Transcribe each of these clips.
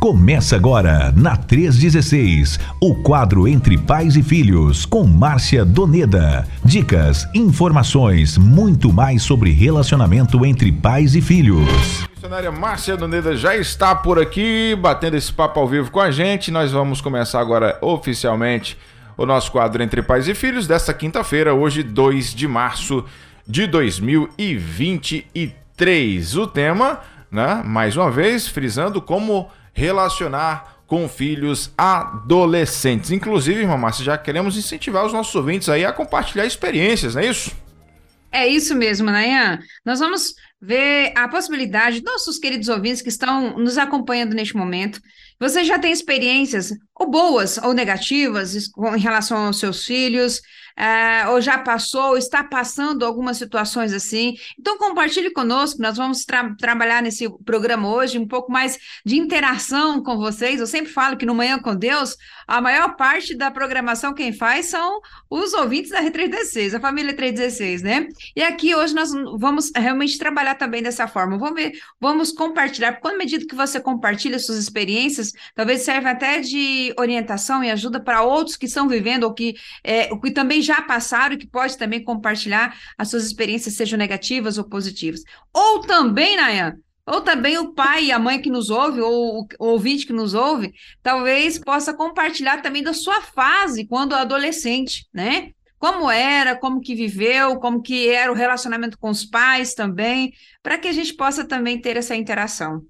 Começa agora, na 316, o quadro Entre Pais e Filhos, com Márcia Doneda. Dicas, informações, muito mais sobre relacionamento entre pais e filhos. A missionária Márcia Doneda já está por aqui, batendo esse papo ao vivo com a gente. Nós vamos começar agora oficialmente o nosso quadro Entre Pais e Filhos desta quinta-feira, hoje, 2 de março de 2023. O tema, né, mais uma vez, frisando como relacionar com filhos adolescentes. Inclusive, irmã Márcia, já queremos incentivar os nossos ouvintes aí a compartilhar experiências, não é isso? É isso mesmo, Nayan. Nós vamos ver a possibilidade, nossos queridos ouvintes que estão nos acompanhando neste momento, você já tem experiências, ou boas ou negativas, em relação aos seus filhos, é, ou já passou, ou está passando algumas situações assim. Então, compartilhe conosco, nós vamos tra trabalhar nesse programa hoje um pouco mais de interação com vocês. Eu sempre falo que no Manhã com Deus, a maior parte da programação quem faz são os ouvintes da R316, a família 316, né? E aqui hoje nós vamos realmente trabalhar também dessa forma. Vamos ver, vamos compartilhar, porque à medida que você compartilha suas experiências, talvez serve até de orientação e ajuda para outros que estão vivendo ou que, é, que também já passaram e que pode também compartilhar as suas experiências, sejam negativas ou positivas. Ou também, Nayan, ou também o pai e a mãe que nos ouve, ou o ouvinte que nos ouve, talvez possa compartilhar também da sua fase quando adolescente, né? Como era, como que viveu, como que era o relacionamento com os pais também, para que a gente possa também ter essa interação.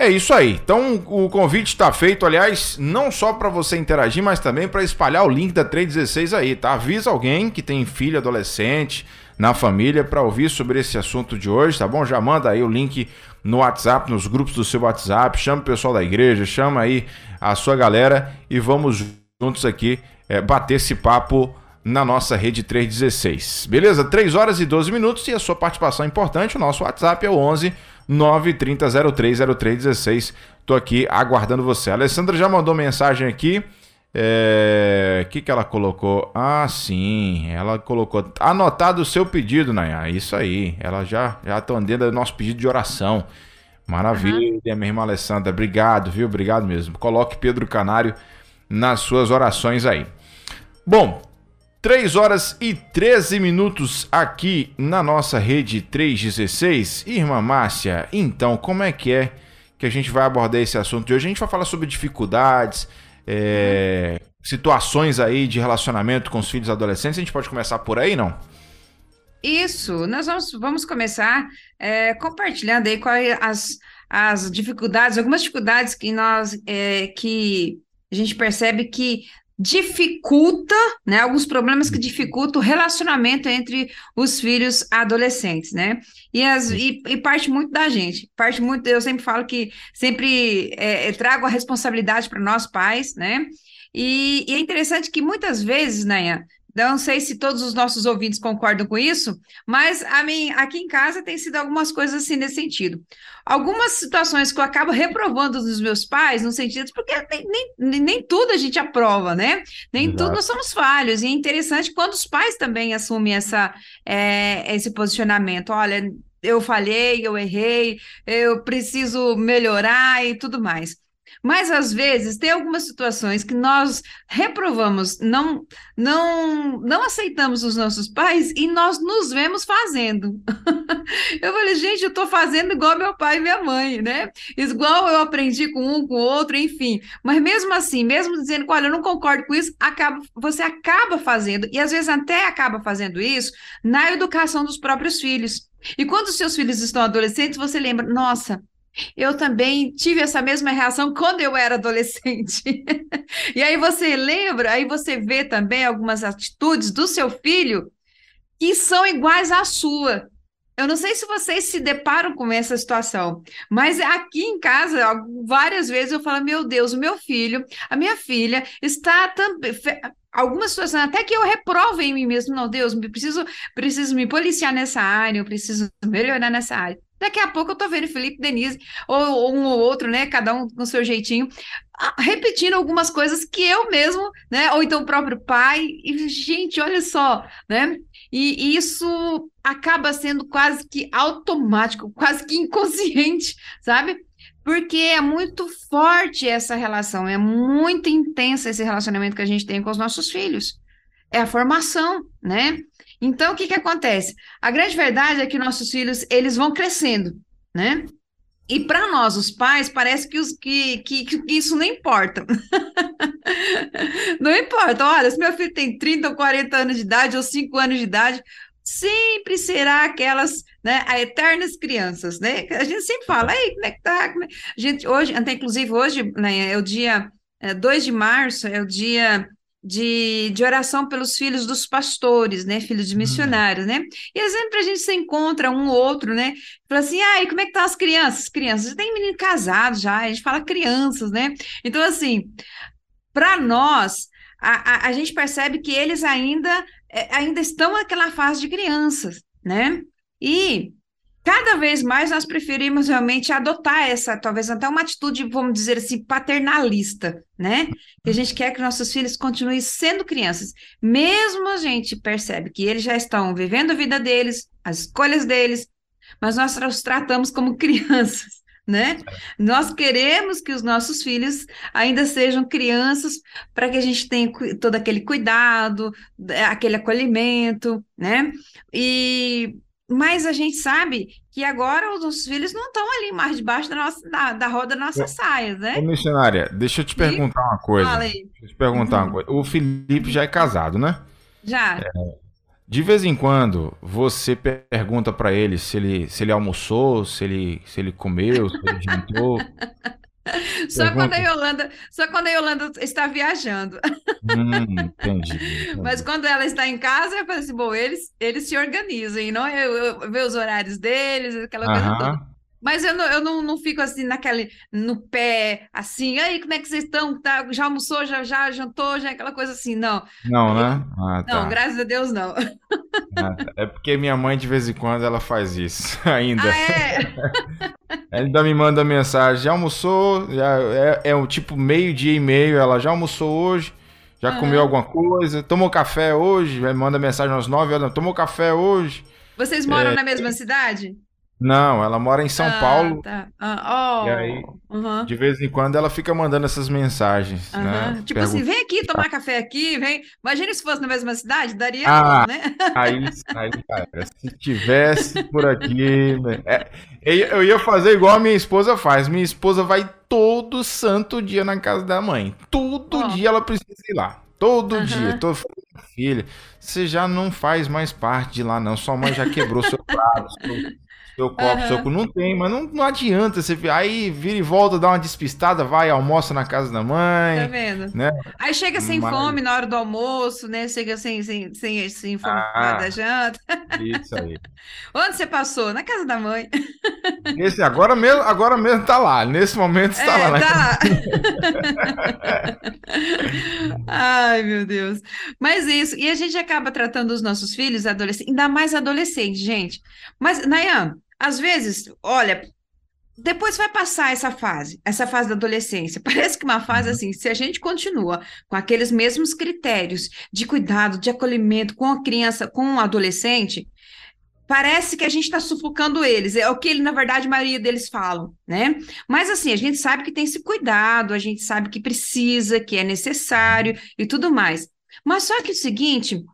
É isso aí. Então o convite está feito, aliás, não só para você interagir, mas também para espalhar o link da 316 aí, tá? Avisa alguém que tem filho adolescente na família para ouvir sobre esse assunto de hoje, tá bom? Já manda aí o link no WhatsApp, nos grupos do seu WhatsApp, chama o pessoal da igreja, chama aí a sua galera e vamos juntos aqui é, bater esse papo na nossa rede 316. Beleza? 3 horas e 12 minutos e a sua participação é importante. O nosso WhatsApp é o 11 930030316. Tô aqui aguardando você. A Alessandra já mandou mensagem aqui. O é... que, que ela colocou? Ah, sim. Ela colocou. Anotado o seu pedido, Nayá. Isso aí. Ela já já atendendo o nosso pedido de oração. Maravilha, uhum. minha irmã Alessandra. Obrigado, viu? Obrigado mesmo. Coloque Pedro Canário nas suas orações aí. Bom, 3 horas e 13 minutos aqui na nossa rede 316. Irmã Márcia, então, como é que é que a gente vai abordar esse assunto de hoje? A gente vai falar sobre dificuldades, é, situações aí de relacionamento com os filhos adolescentes. A gente pode começar por aí, não? Isso, nós vamos, vamos começar é, compartilhando aí quais as, as dificuldades, algumas dificuldades que nós é, que a gente percebe que dificulta, né, alguns problemas que dificultam o relacionamento entre os filhos adolescentes, né? E, as, e, e parte muito da gente, parte muito, eu sempre falo que sempre é, trago a responsabilidade para nós pais, né? E, e, é interessante que muitas vezes, Nanha, não sei se todos os nossos ouvintes concordam com isso, mas a mim, aqui em casa tem sido algumas coisas assim nesse sentido. Algumas situações que eu acabo reprovando dos meus pais, no sentido, porque nem, nem, nem tudo a gente aprova, né? Nem Exato. tudo nós somos falhos. E é interessante quando os pais também assumem essa, é, esse posicionamento. Olha, eu falhei, eu errei, eu preciso melhorar e tudo mais. Mas às vezes tem algumas situações que nós reprovamos, não não não aceitamos os nossos pais e nós nos vemos fazendo. eu falei, gente, eu estou fazendo igual meu pai e minha mãe, né? Igual eu aprendi com um, com o outro, enfim. Mas mesmo assim, mesmo dizendo olha, eu não concordo com isso, acaba, você acaba fazendo, e às vezes até acaba fazendo isso na educação dos próprios filhos. E quando os seus filhos estão adolescentes, você lembra, nossa, eu também tive essa mesma reação quando eu era adolescente. e aí você lembra, aí você vê também algumas atitudes do seu filho que são iguais à sua. Eu não sei se vocês se deparam com essa situação, mas aqui em casa, várias vezes eu falo: meu Deus, o meu filho, a minha filha está também. Algumas situações, até que eu reprovo em mim mesmo, não, Deus, preciso, preciso me policiar nessa área, eu preciso melhorar nessa área. Daqui a pouco eu tô vendo Felipe Denise, ou, ou um ou outro, né? Cada um com seu jeitinho, repetindo algumas coisas que eu mesmo, né? Ou então o próprio pai. E, gente, olha só, né? E, e isso acaba sendo quase que automático, quase que inconsciente, sabe? Porque é muito forte essa relação, é muito intensa esse relacionamento que a gente tem com os nossos filhos. É a formação, né? Então, o que que acontece? A grande verdade é que nossos filhos, eles vão crescendo, né? E para nós, os pais, parece que, os, que, que, que isso não importa. não importa. Olha, se meu filho tem 30 ou 40 anos de idade, ou 5 anos de idade, sempre será aquelas, né, eternas crianças, né? A gente sempre fala, ei, como é que tá? É? A gente, hoje, até inclusive hoje, né, é o dia é, 2 de março, é o dia de, de oração pelos filhos dos pastores, né? Filhos de hum. missionários, né? E vezes a gente se encontra um ou outro, né? Fala assim, ah, e como é que estão as crianças? Crianças, tem menino casado já, a gente fala crianças, né? Então, assim, para nós, a, a, a, gente percebe que eles ainda, é, ainda estão naquela fase de crianças, né? E cada vez mais nós preferimos realmente adotar essa, talvez até uma atitude, vamos dizer assim, paternalista, né? Que a gente quer que nossos filhos continuem sendo crianças, mesmo a gente percebe que eles já estão vivendo a vida deles, as escolhas deles, mas nós os tratamos como crianças. Né? Nós queremos que os nossos filhos ainda sejam crianças para que a gente tenha todo aquele cuidado, aquele acolhimento, né? E mas a gente sabe que agora os nossos filhos não estão ali mais debaixo da, nossa, da, da roda das nossas saias, né? Ô, missionária, deixa eu te perguntar uma coisa. Fala aí. Deixa eu te perguntar uhum. uma coisa. O Felipe já é casado, né? Já. É, de vez em quando, você pergunta para ele se ele se ele almoçou, se ele se ele comeu, se ele jantou. Só quando, a Yolanda, só quando a Yolanda está viajando. Hum, entendi, entendi, Mas quando ela está em casa, eu falo assim, bom, eles, eles se organizam, não eu, eu ver os horários deles, aquela coisa toda. Mas eu não, eu não, não fico assim naquele, no pé, assim, aí, como é que vocês estão? Tá, já almoçou, já, já jantou, já aquela coisa assim, não. Não, né? Ah, tá. Não, graças a Deus, não. Ah, é porque minha mãe, de vez em quando, ela faz isso ainda. Ah, é? ela ainda me manda mensagem, já almoçou? Já, é, é um tipo meio dia e meio, ela já almoçou hoje? Já uhum. comeu alguma coisa? Tomou café hoje? Manda mensagem às nove horas, tomou café hoje? Vocês moram é, na mesma cidade? Não, ela mora em São ah, Paulo. Tá. Ah, oh, e aí, uhum. de vez em quando, ela fica mandando essas mensagens. Uhum. Né? Tipo assim, vem aqui tomar café aqui, vem. Imagina se fosse na mesma cidade, daria, ah, né? Aí, aí, cara, se tivesse por aqui. Né? É, eu ia fazer igual a minha esposa faz. Minha esposa vai todo santo dia na casa da mãe. Todo oh. dia ela precisa ir lá. Todo uhum. dia. Tô filha, você já não faz mais parte de lá, não. Sua mãe já quebrou seu prato. Seu copo, uhum. seu não tem, mas não, não adianta. Você aí vira e volta, dá uma despistada, vai, almoça na casa da mãe. Tá vendo? Né? Aí chega sem mas... fome na hora do almoço, né? Chega sem, sem, sem, sem fome ah, da janta. Isso aí. Onde você passou? Na casa da mãe. Esse, agora, mesmo, agora mesmo tá lá. Nesse momento está é, lá. Tá lá. Ai, meu Deus. Mas isso, e a gente acaba tratando os nossos filhos, adolescentes, ainda mais adolescentes, gente. Mas, Nayan, às vezes, olha, depois vai passar essa fase, essa fase da adolescência. Parece que uma fase uhum. assim, se a gente continua com aqueles mesmos critérios de cuidado, de acolhimento com a criança, com o adolescente, parece que a gente está sufocando eles. É o que ele, na verdade, a maioria deles falam, né? Mas assim, a gente sabe que tem esse cuidado, a gente sabe que precisa, que é necessário e tudo mais. Mas só que o seguinte,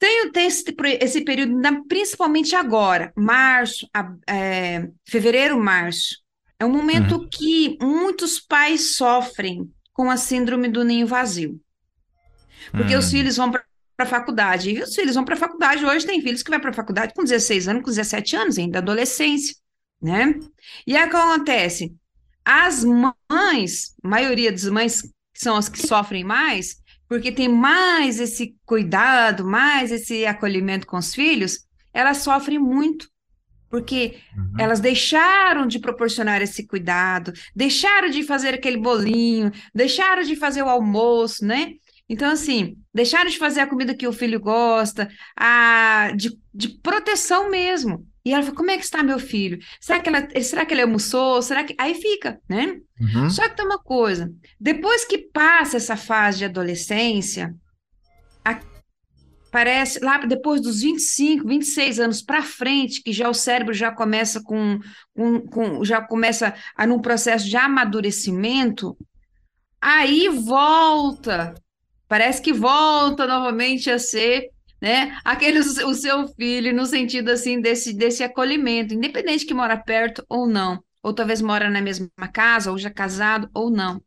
tem, tem esse, esse período, principalmente agora, março, é, fevereiro, março. É um momento uhum. que muitos pais sofrem com a síndrome do ninho vazio. Porque uhum. os filhos vão para a faculdade. E os filhos vão para a faculdade. Hoje tem filhos que vão para a faculdade com 16 anos, com 17 anos, ainda adolescência. Né? E aí o que acontece? As mães, a maioria das mães, que são as que sofrem mais, porque tem mais esse cuidado, mais esse acolhimento com os filhos, elas sofrem muito, porque uhum. elas deixaram de proporcionar esse cuidado, deixaram de fazer aquele bolinho, deixaram de fazer o almoço, né? Então, assim, deixaram de fazer a comida que o filho gosta, a, de, de proteção mesmo. E ela falou, como é que está meu filho? Será que, ela, será que ele almoçou? Será que... Aí fica, né? Uhum. Só que tem uma coisa, depois que passa essa fase de adolescência, a... parece lá depois dos 25, 26 anos para frente, que já o cérebro já começa com, com, com, já começa a num processo de amadurecimento, aí volta, parece que volta novamente a ser né? Aquele o seu filho no sentido assim desse desse acolhimento, independente que mora perto ou não, ou talvez mora na mesma casa, ou já casado ou não.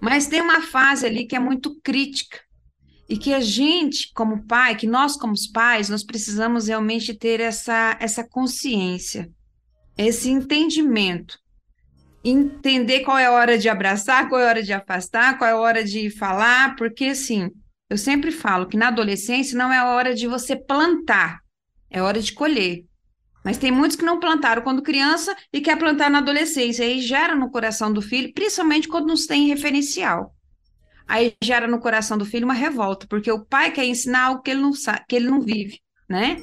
Mas tem uma fase ali que é muito crítica e que a gente, como pai, que nós como pais, nós precisamos realmente ter essa essa consciência, esse entendimento entender qual é a hora de abraçar, qual é a hora de afastar, qual é a hora de falar, porque assim, eu sempre falo que na adolescência não é a hora de você plantar, é hora de colher. Mas tem muitos que não plantaram quando criança e quer plantar na adolescência. Aí gera no coração do filho, principalmente quando não tem referencial. Aí gera no coração do filho uma revolta, porque o pai quer ensinar algo que ele não sabe, que ele não vive, né?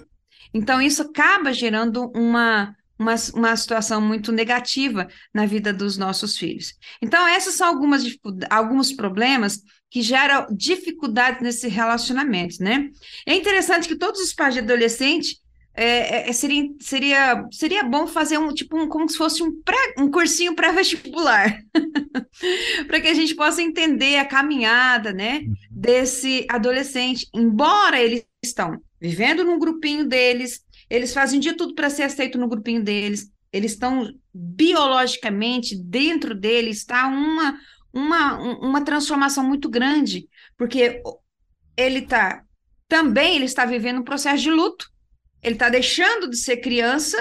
Então isso acaba gerando uma uma, uma situação muito negativa na vida dos nossos filhos. Então, esses são algumas alguns problemas que geram dificuldades nesse relacionamento, né? É interessante que todos os pais de adolescente é, é, é seria, seria, seria bom fazer um tipo um, como se fosse um, pré, um cursinho pré-vestibular para que a gente possa entender a caminhada né, uhum. desse adolescente, embora eles estão vivendo num grupinho deles, eles fazem de tudo para ser aceito no grupinho deles. Eles estão biologicamente dentro deles está uma uma uma transformação muito grande, porque ele está também ele está vivendo um processo de luto. Ele está deixando de ser criança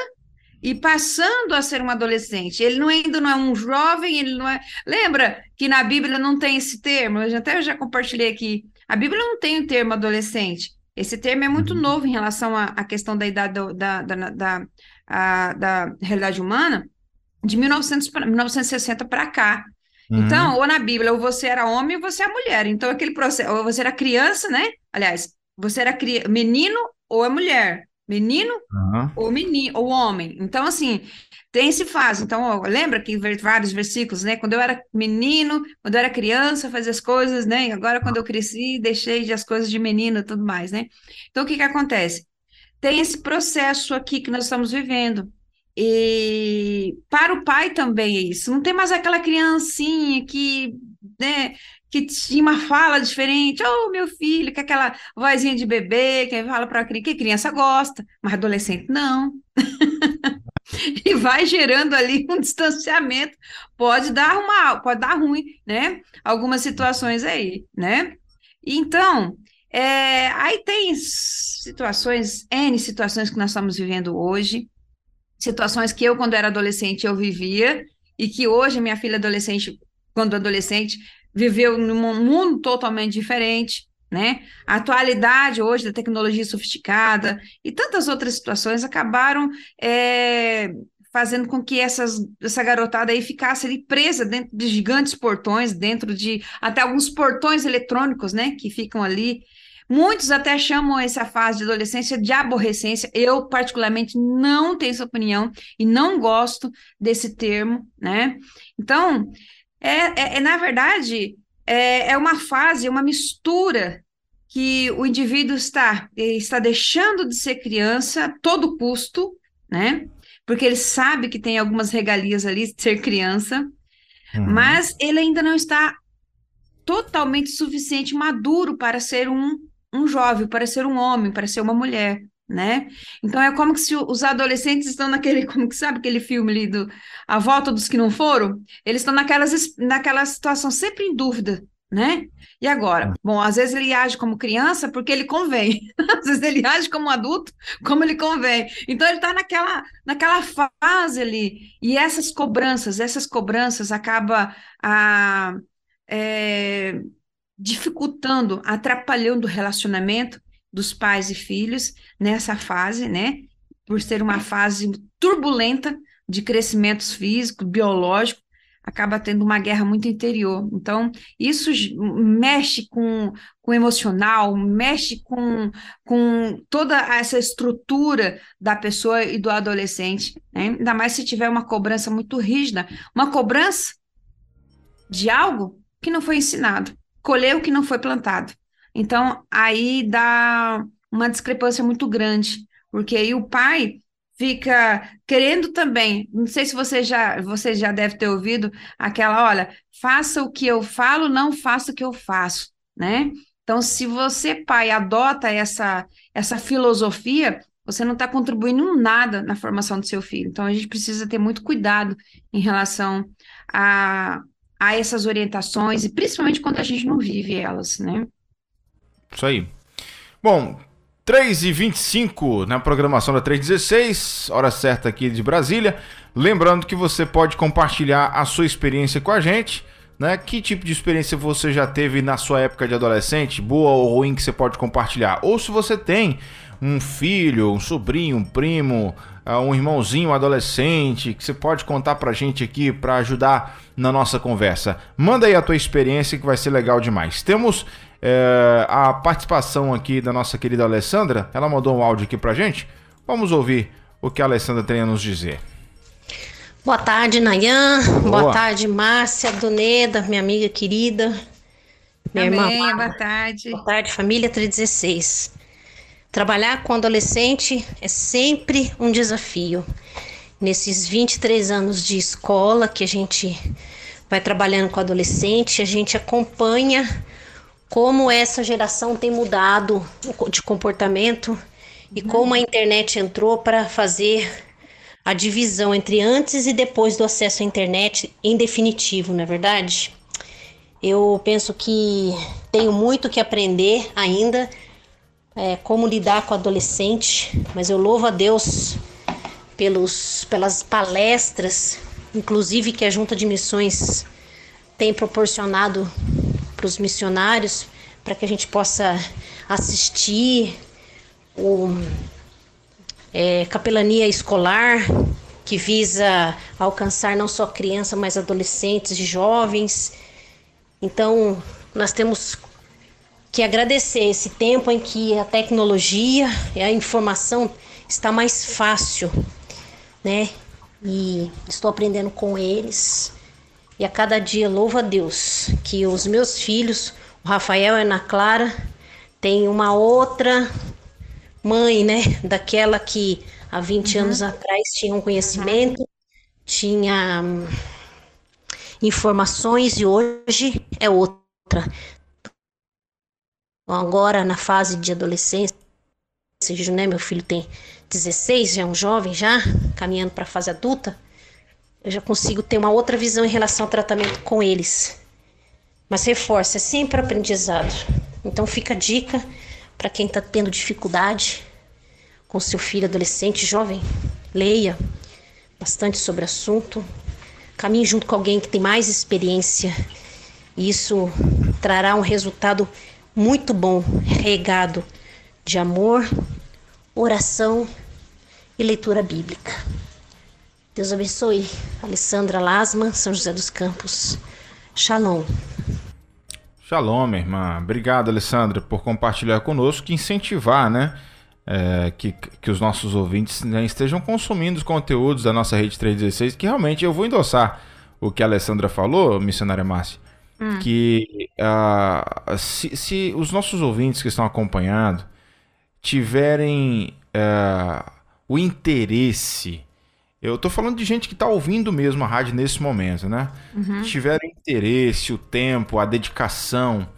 e passando a ser um adolescente. Ele não, ainda não é um jovem, ele não é. Lembra que na Bíblia não tem esse termo? Eu já, até já compartilhei aqui. A Bíblia não tem o termo adolescente. Esse termo é muito uhum. novo em relação à, à questão da idade do, da, da, da, a, da realidade humana, de 1900 pra, 1960 para cá. Uhum. Então, ou na Bíblia, ou você era homem ou você é mulher. Então, aquele processo, ou você era criança, né? Aliás, você era cri... menino ou é mulher. Menino uhum. ou menino, ou homem. Então, assim, tem esse fase. Então, ó, lembra que vários versículos, né? Quando eu era menino, quando eu era criança, fazia as coisas, né? Agora, quando eu cresci, deixei de as coisas de menino e tudo mais, né? Então, o que que acontece? Tem esse processo aqui que nós estamos vivendo. E para o pai também é isso. Não tem mais aquela criancinha que, né, que tinha uma fala diferente. Oh, meu filho, que aquela vozinha de bebê, que fala para que criança gosta, mas adolescente não. e vai gerando ali um distanciamento, pode dar uma, pode dar ruim, né? Algumas situações aí, né? Então, é, aí tem situações, N situações que nós estamos vivendo hoje, situações que eu, quando era adolescente, eu vivia, e que hoje minha filha adolescente, quando adolescente, viveu num mundo totalmente diferente, né? A atualidade hoje da tecnologia sofisticada e tantas outras situações acabaram é, fazendo com que essas, essa garotada aí ficasse ali presa dentro de gigantes portões, dentro de até alguns portões eletrônicos, né? Que ficam ali. Muitos até chamam essa fase de adolescência de aborrecência. Eu, particularmente, não tenho essa opinião e não gosto desse termo, né? Então, é, é, é na verdade, é, é uma fase, uma mistura que o indivíduo está, está deixando de ser criança a todo custo, né? Porque ele sabe que tem algumas regalias ali de ser criança, uhum. mas ele ainda não está totalmente suficiente maduro para ser um, um jovem, para ser um homem, para ser uma mulher né? Então é como se os adolescentes estão naquele, como que sabe aquele filme ali do A Volta dos que não foram? Eles estão naquelas, naquela situação sempre em dúvida, né? E agora? Bom, às vezes ele age como criança porque ele convém, às vezes ele age como adulto como ele convém. Então ele está naquela, naquela fase ali. E essas cobranças, essas cobranças acaba a, ah, é, dificultando, atrapalhando o relacionamento dos pais e filhos nessa fase, né? Por ser uma fase turbulenta de crescimento físico, biológico, acaba tendo uma guerra muito interior. Então, isso mexe com, com o emocional, mexe com, com toda essa estrutura da pessoa e do adolescente, né? ainda mais se tiver uma cobrança muito rígida, uma cobrança de algo que não foi ensinado, colher o que não foi plantado. Então, aí dá uma discrepância muito grande, porque aí o pai fica querendo também. Não sei se você já, você já deve ter ouvido aquela, olha, faça o que eu falo, não faça o que eu faço, né? Então, se você, pai, adota essa, essa filosofia, você não está contribuindo nada na formação do seu filho. Então, a gente precisa ter muito cuidado em relação a, a essas orientações, e principalmente quando a gente não vive elas, né? Isso aí. Bom, 3h25 na programação da 316, hora certa aqui de Brasília. Lembrando que você pode compartilhar a sua experiência com a gente. Né? Que tipo de experiência você já teve na sua época de adolescente, boa ou ruim, que você pode compartilhar? Ou se você tem um filho, um sobrinho, um primo, ah, um irmãozinho um adolescente, que você pode contar pra gente aqui para ajudar na nossa conversa. Manda aí a tua experiência que vai ser legal demais. Temos é, a participação aqui da nossa querida Alessandra. Ela mandou um áudio aqui pra gente. Vamos ouvir o que a Alessandra tem a nos dizer. Boa tarde, Nayan. Boa, boa tarde, Márcia, Doneda, minha amiga querida. Minha irmã. Boa tarde. Boa tarde, família 316. Trabalhar com adolescente é sempre um desafio. Nesses 23 anos de escola que a gente vai trabalhando com adolescente, a gente acompanha como essa geração tem mudado de comportamento e como a internet entrou para fazer a divisão entre antes e depois do acesso à internet em definitivo, não é verdade? Eu penso que tenho muito que aprender ainda é, como lidar com adolescente, mas eu louvo a Deus pelos, pelas palestras, inclusive que a Junta de Missões tem proporcionado para os missionários, para que a gente possa assistir o é, capelania escolar, que visa alcançar não só crianças, mas adolescentes e jovens. Então, nós temos que agradecer esse tempo em que a tecnologia e a informação está mais fácil, né? E estou aprendendo com eles e a cada dia louvo a Deus que os meus filhos, o Rafael e a Ana Clara, têm uma outra mãe, né? Daquela que há 20 uhum. anos atrás tinha um conhecimento, uhum. tinha hum, informações e hoje é outra. Agora na fase de adolescência, né? Meu filho tem 16, já é um jovem já, caminhando para a fase adulta eu já consigo ter uma outra visão em relação ao tratamento com eles. Mas reforça, é sempre aprendizado. Então fica a dica para quem está tendo dificuldade com seu filho adolescente, jovem, leia bastante sobre o assunto, caminhe junto com alguém que tem mais experiência. Isso trará um resultado muito bom, regado de amor, oração e leitura bíblica. Deus abençoe. Alessandra Lasma, São José dos Campos. Shalom. Shalom, minha irmã. Obrigado, Alessandra, por compartilhar conosco e incentivar, né? É, que, que os nossos ouvintes né, estejam consumindo os conteúdos da nossa rede 316, que realmente eu vou endossar o que a Alessandra falou, missionária Márcia, hum. que uh, se, se, os nossos ouvintes que estão acompanhando tiverem uh, o interesse eu tô falando de gente que tá ouvindo mesmo a rádio nesse momento, né? Uhum. Tiver interesse, o tempo, a dedicação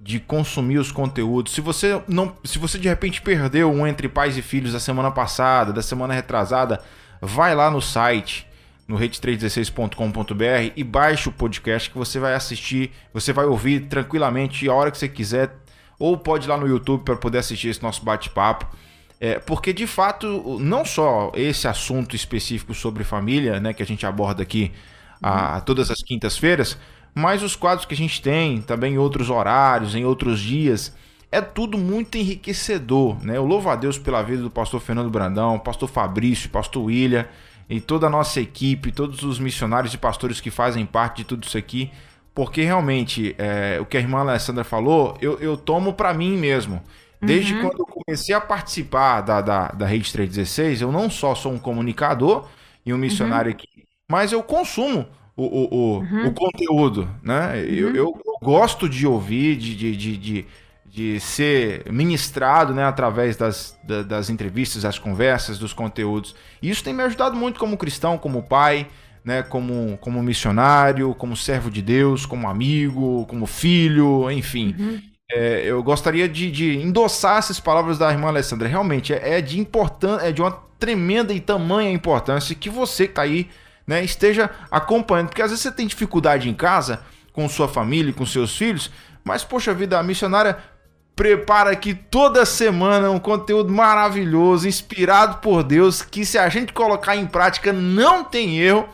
de consumir os conteúdos. Se você não, se você de repente perdeu um entre pais e filhos da semana passada, da semana retrasada, vai lá no site no rede316.com.br e baixe o podcast que você vai assistir, você vai ouvir tranquilamente a hora que você quiser, ou pode ir lá no YouTube para poder assistir esse nosso bate-papo. É, porque de fato, não só esse assunto específico sobre família, né, que a gente aborda aqui a, a todas as quintas-feiras, mas os quadros que a gente tem também em outros horários, em outros dias, é tudo muito enriquecedor, né? Eu louvo a Deus pela vida do pastor Fernando Brandão, pastor Fabrício, pastor William e toda a nossa equipe, todos os missionários e pastores que fazem parte de tudo isso aqui, porque realmente é, o que a irmã Alessandra falou, eu, eu tomo para mim mesmo. Desde uhum. quando eu comecei a participar da, da, da Rede 316, eu não só sou um comunicador e um missionário uhum. aqui, mas eu consumo o, o, o, uhum. o conteúdo, né? Eu, uhum. eu, eu, gosto de ouvir, de, de, de, de, de ser ministrado né, através das, das entrevistas, das conversas, dos conteúdos. E isso tem me ajudado muito como cristão, como pai, né, como, como missionário, como servo de Deus, como amigo, como filho, enfim. Uhum. É, eu gostaria de, de, endossar essas palavras da irmã Alessandra. Realmente é, é de importância, é de uma tremenda e tamanha importância que você que está aí né, esteja acompanhando. Porque às vezes você tem dificuldade em casa com sua família, com seus filhos, mas poxa vida, a missionária prepara aqui toda semana um conteúdo maravilhoso, inspirado por Deus, que se a gente colocar em prática não tem erro.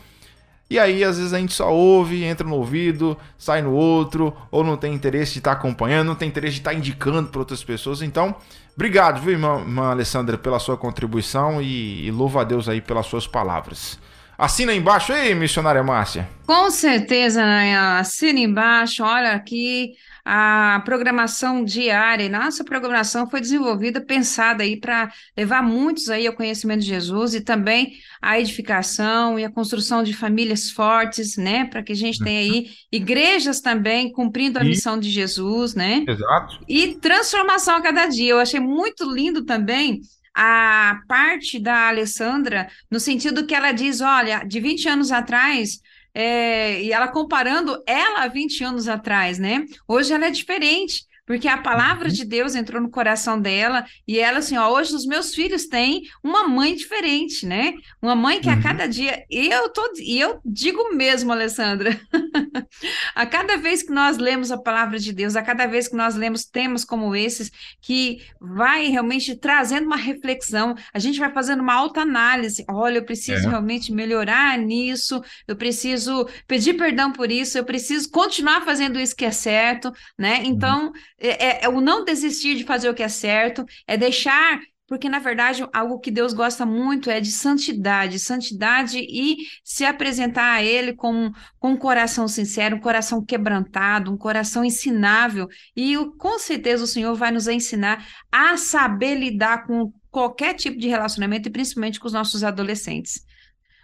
E aí, às vezes, a gente só ouve, entra no ouvido, sai no outro, ou não tem interesse de estar tá acompanhando, não tem interesse de estar tá indicando para outras pessoas. Então, obrigado, viu, irmã, irmã Alessandra, pela sua contribuição e, e louva a Deus aí pelas suas palavras. Assina embaixo aí, missionária Márcia. Com certeza, Nayan. Assina embaixo. Olha aqui a programação diária. Nossa programação foi desenvolvida, pensada aí para levar muitos aí ao conhecimento de Jesus e também a edificação e a construção de famílias fortes, né? Para que a gente tenha aí igrejas também cumprindo a e... missão de Jesus, né? Exato. E transformação a cada dia. Eu achei muito lindo também a parte da Alessandra, no sentido que ela diz: olha, de 20 anos atrás. É, e ela comparando ela há 20 anos atrás, né? Hoje ela é diferente porque a palavra uhum. de Deus entrou no coração dela e ela assim, ó, hoje os meus filhos têm uma mãe diferente, né? Uma mãe que uhum. a cada dia eu tô e eu digo mesmo, Alessandra, a cada vez que nós lemos a palavra de Deus, a cada vez que nós lemos temas como esses que vai realmente trazendo uma reflexão, a gente vai fazendo uma alta análise. Olha, eu preciso é. realmente melhorar nisso, eu preciso pedir perdão por isso, eu preciso continuar fazendo isso que é certo, né? Uhum. Então, uhum é, é, é o não desistir de fazer o que é certo, é deixar porque na verdade algo que Deus gosta muito é de santidade, santidade e se apresentar a Ele com, com um coração sincero, um coração quebrantado, um coração ensinável, e com certeza o Senhor vai nos ensinar a saber lidar com qualquer tipo de relacionamento e principalmente com os nossos adolescentes.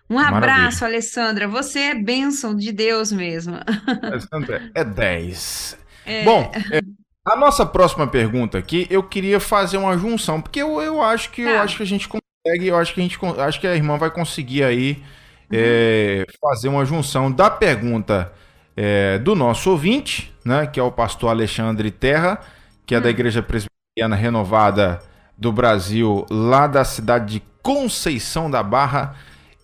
Um abraço, Maravilha. Alessandra. Você é bênção de Deus mesmo. Alessandra é 10. É... Bom, é, a nossa próxima pergunta aqui, eu queria fazer uma junção, porque eu, eu acho que eu tá. acho que a gente consegue, eu acho que a gente acho que a irmã vai conseguir aí uhum. é, fazer uma junção da pergunta é, do nosso ouvinte, né, que é o pastor Alexandre Terra, que é da uhum. Igreja Presbiteriana Renovada do Brasil, lá da cidade de Conceição da Barra.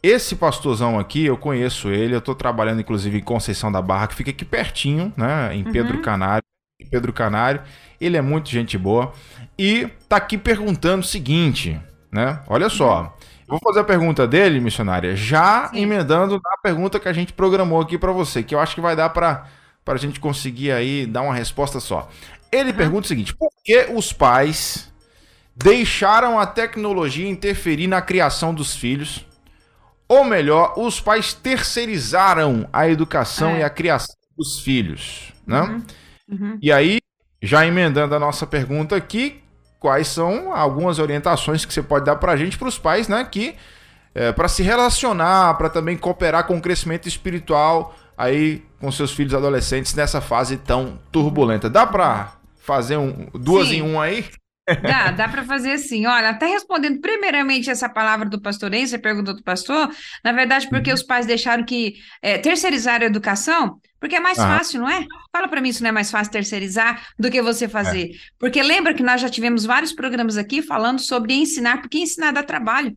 Esse pastorzão aqui, eu conheço ele, eu estou trabalhando inclusive em Conceição da Barra, que fica aqui pertinho, né, em Pedro uhum. Canário. Pedro Canário. Ele é muito gente boa. E tá aqui perguntando o seguinte, né? Olha só. Eu vou fazer a pergunta dele, missionária, já Sim. emendando na pergunta que a gente programou aqui para você, que eu acho que vai dar para a gente conseguir aí dar uma resposta só. Ele uhum. pergunta o seguinte: por que os pais deixaram a tecnologia interferir na criação dos filhos? Ou melhor, os pais terceirizaram a educação é. e a criação dos filhos, né? Uhum. Uhum. E aí, já emendando a nossa pergunta aqui, quais são algumas orientações que você pode dar para a gente, para os pais, né, que é, para se relacionar, para também cooperar com o crescimento espiritual aí com seus filhos adolescentes nessa fase tão turbulenta. Dá para fazer um, duas Sim. em um aí? Dá, dá para fazer assim. Olha, até respondendo primeiramente essa palavra do pastorense, a pergunta do pastor, na verdade, porque uhum. os pais deixaram que é, terceirizar a educação, porque é mais ah. fácil, não é? Fala para mim se não é mais fácil terceirizar do que você fazer. É. Porque lembra que nós já tivemos vários programas aqui falando sobre ensinar, porque ensinar dá trabalho.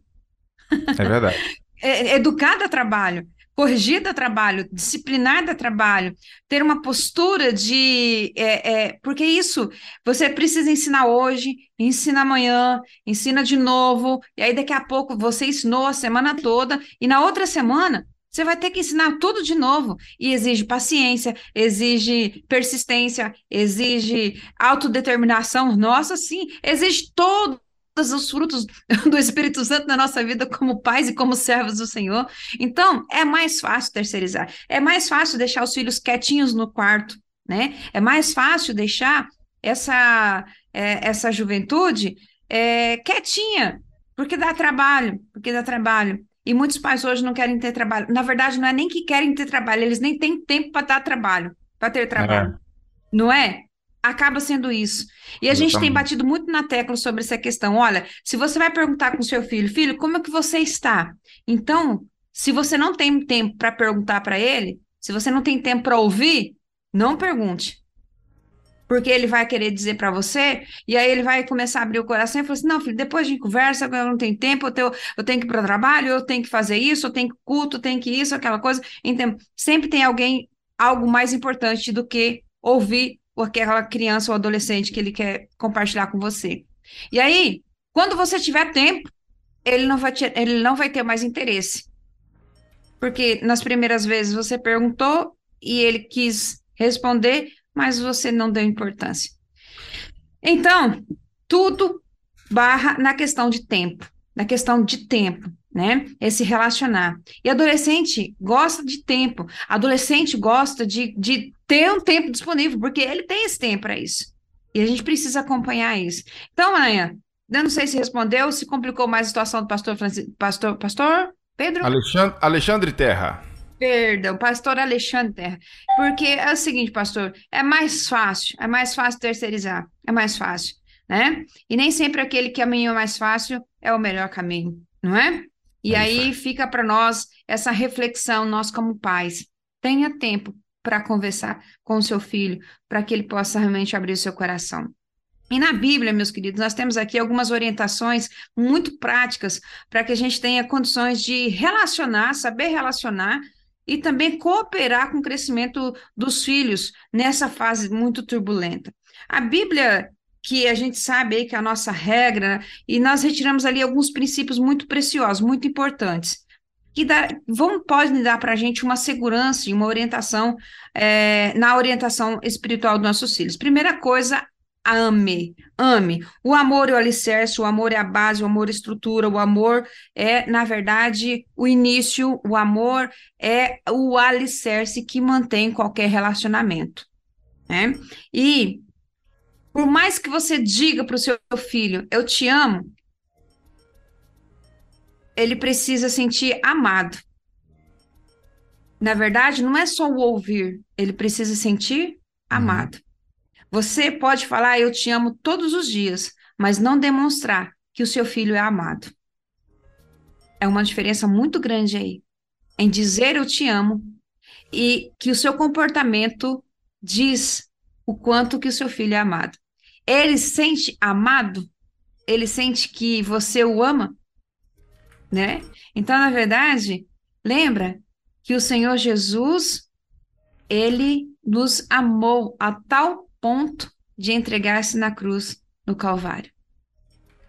É verdade. é, educar dá trabalho corrigir dá trabalho, disciplinar dá trabalho, ter uma postura de. É, é, porque isso você precisa ensinar hoje, ensina amanhã, ensina de novo, e aí daqui a pouco você ensinou a semana toda, e na outra semana. Você vai ter que ensinar tudo de novo. E exige paciência, exige persistência, exige autodeterminação. Nossa, sim, exige todo todos os frutos do Espírito Santo na nossa vida como pais e como servos do Senhor. Então, é mais fácil terceirizar. É mais fácil deixar os filhos quietinhos no quarto, né? É mais fácil deixar essa, é, essa juventude é, quietinha, porque dá trabalho, porque dá trabalho. E muitos pais hoje não querem ter trabalho. Na verdade, não é nem que querem ter trabalho, eles nem têm tempo para dar trabalho, para ter trabalho. É. Não é? Acaba sendo isso. E a gente tem batido muito na tecla sobre essa questão. Olha, se você vai perguntar com seu filho, filho, como é que você está? Então, se você não tem tempo para perguntar para ele, se você não tem tempo para ouvir, não pergunte. Porque ele vai querer dizer para você, e aí ele vai começar a abrir o coração e falar assim: não, filho, depois a gente conversa, eu não tenho tempo, eu tenho, eu tenho que ir para o trabalho, eu tenho que fazer isso, eu tenho que culto, eu tenho que isso, aquela coisa. Então, sempre tem alguém, algo mais importante do que ouvir aquela criança ou adolescente que ele quer compartilhar com você. E aí, quando você tiver tempo, ele não vai, te, ele não vai ter mais interesse. Porque nas primeiras vezes você perguntou e ele quis responder, mas você não deu importância. Então, tudo barra na questão de tempo, na questão de tempo, né? Esse relacionar. E adolescente gosta de tempo, adolescente gosta de, de ter um tempo disponível, porque ele tem esse tempo para isso. E a gente precisa acompanhar isso. Então, eu não sei se respondeu, se complicou mais a situação do pastor Francisco, pastor, pastor Pedro? Alexandre, Alexandre Terra. Perdão, pastor Alexandre Terra. Porque é o seguinte, pastor, é mais fácil, é mais fácil terceirizar, é mais fácil, né? E nem sempre aquele caminho é mais fácil é o melhor caminho, não é? E é aí fica para nós essa reflexão, nós como pais. Tenha tempo para conversar com o seu filho, para que ele possa realmente abrir o seu coração. E na Bíblia, meus queridos, nós temos aqui algumas orientações muito práticas para que a gente tenha condições de relacionar, saber relacionar e também cooperar com o crescimento dos filhos nessa fase muito turbulenta. A Bíblia, que a gente sabe aí que é a nossa regra, e nós retiramos ali alguns princípios muito preciosos, muito importantes, que dá, vão, podem dar para a gente uma segurança e uma orientação é, na orientação espiritual dos nossos filhos. Primeira coisa, ame, ame. O amor é o alicerce, o amor é a base, o amor é a estrutura, o amor é, na verdade, o início, o amor é o alicerce que mantém qualquer relacionamento. Né? E por mais que você diga para o seu filho, eu te amo, ele precisa sentir amado. Na verdade, não é só o ouvir, ele precisa sentir uhum. amado. Você pode falar eu te amo todos os dias, mas não demonstrar que o seu filho é amado. É uma diferença muito grande aí em dizer eu te amo e que o seu comportamento diz o quanto que o seu filho é amado. Ele sente amado? Ele sente que você o ama? Né? Então, na verdade, lembra que o Senhor Jesus, ele nos amou a tal ponto de entregar-se na cruz no Calvário.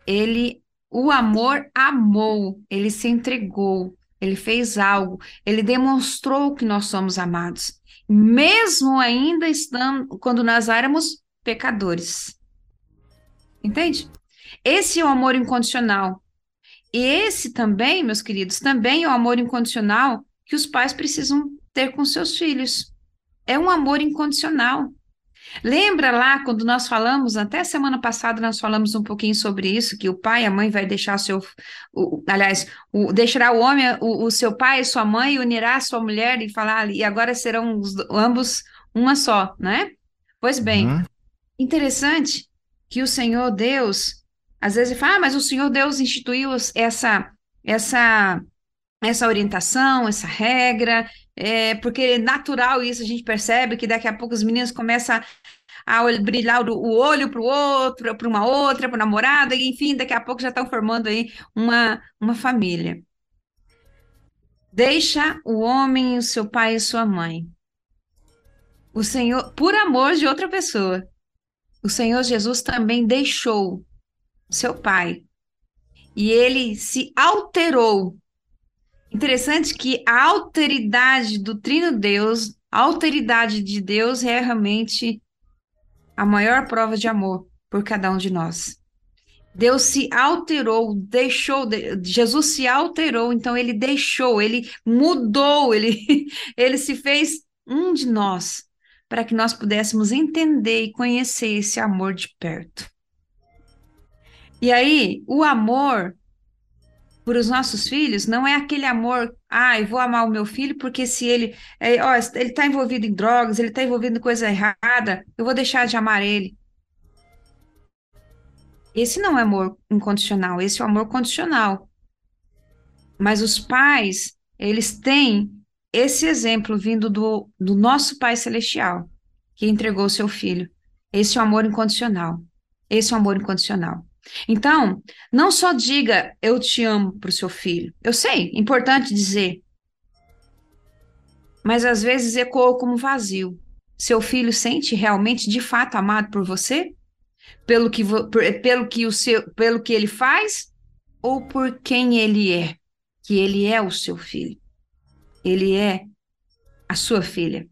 Ele, o amor amou, ele se entregou, ele fez algo, ele demonstrou que nós somos amados, mesmo ainda estando quando nós éramos pecadores. Entende? Esse é o amor incondicional. E esse também, meus queridos, também é o amor incondicional que os pais precisam ter com seus filhos. É um amor incondicional. Lembra lá quando nós falamos, até semana passada nós falamos um pouquinho sobre isso, que o pai e a mãe vai deixar seu, o, aliás, o, deixará o homem, o, o, seu pai e sua mãe, unirá a sua mulher e falar, e agora serão os, ambos uma só, né? Pois bem, uhum. interessante que o Senhor Deus, às vezes fala, ah, mas o Senhor Deus instituiu essa, essa, essa orientação, essa regra, é, porque é natural isso, a gente percebe que daqui a pouco os meninos começam a brilhar o olho para o outro, para uma outra, para namorada, e enfim, daqui a pouco já estão formando aí uma, uma família. Deixa o homem, o seu pai e sua mãe. O Senhor, por amor de outra pessoa, o Senhor Jesus também deixou seu pai e ele se alterou Interessante que a alteridade do Trino Deus, a alteridade de Deus é realmente a maior prova de amor por cada um de nós. Deus se alterou, deixou, Jesus se alterou, então ele deixou, ele mudou, ele, ele se fez um de nós, para que nós pudéssemos entender e conhecer esse amor de perto. E aí, o amor para os nossos filhos não é aquele amor, ah, eu vou amar o meu filho porque se ele, é, ó, ele está envolvido em drogas, ele está envolvido em coisa errada, eu vou deixar de amar ele. Esse não é amor incondicional, esse é o amor condicional. Mas os pais, eles têm esse exemplo vindo do, do nosso Pai Celestial, que entregou o seu filho. Esse é o amor incondicional. Esse é o amor incondicional. Então, não só diga eu te amo para o seu filho. Eu sei, importante dizer. Mas às vezes ecoa como vazio. Seu filho sente realmente de fato amado por você? Pelo que, pelo que, o seu, pelo que ele faz? Ou por quem ele é? Que ele é o seu filho. Ele é a sua filha.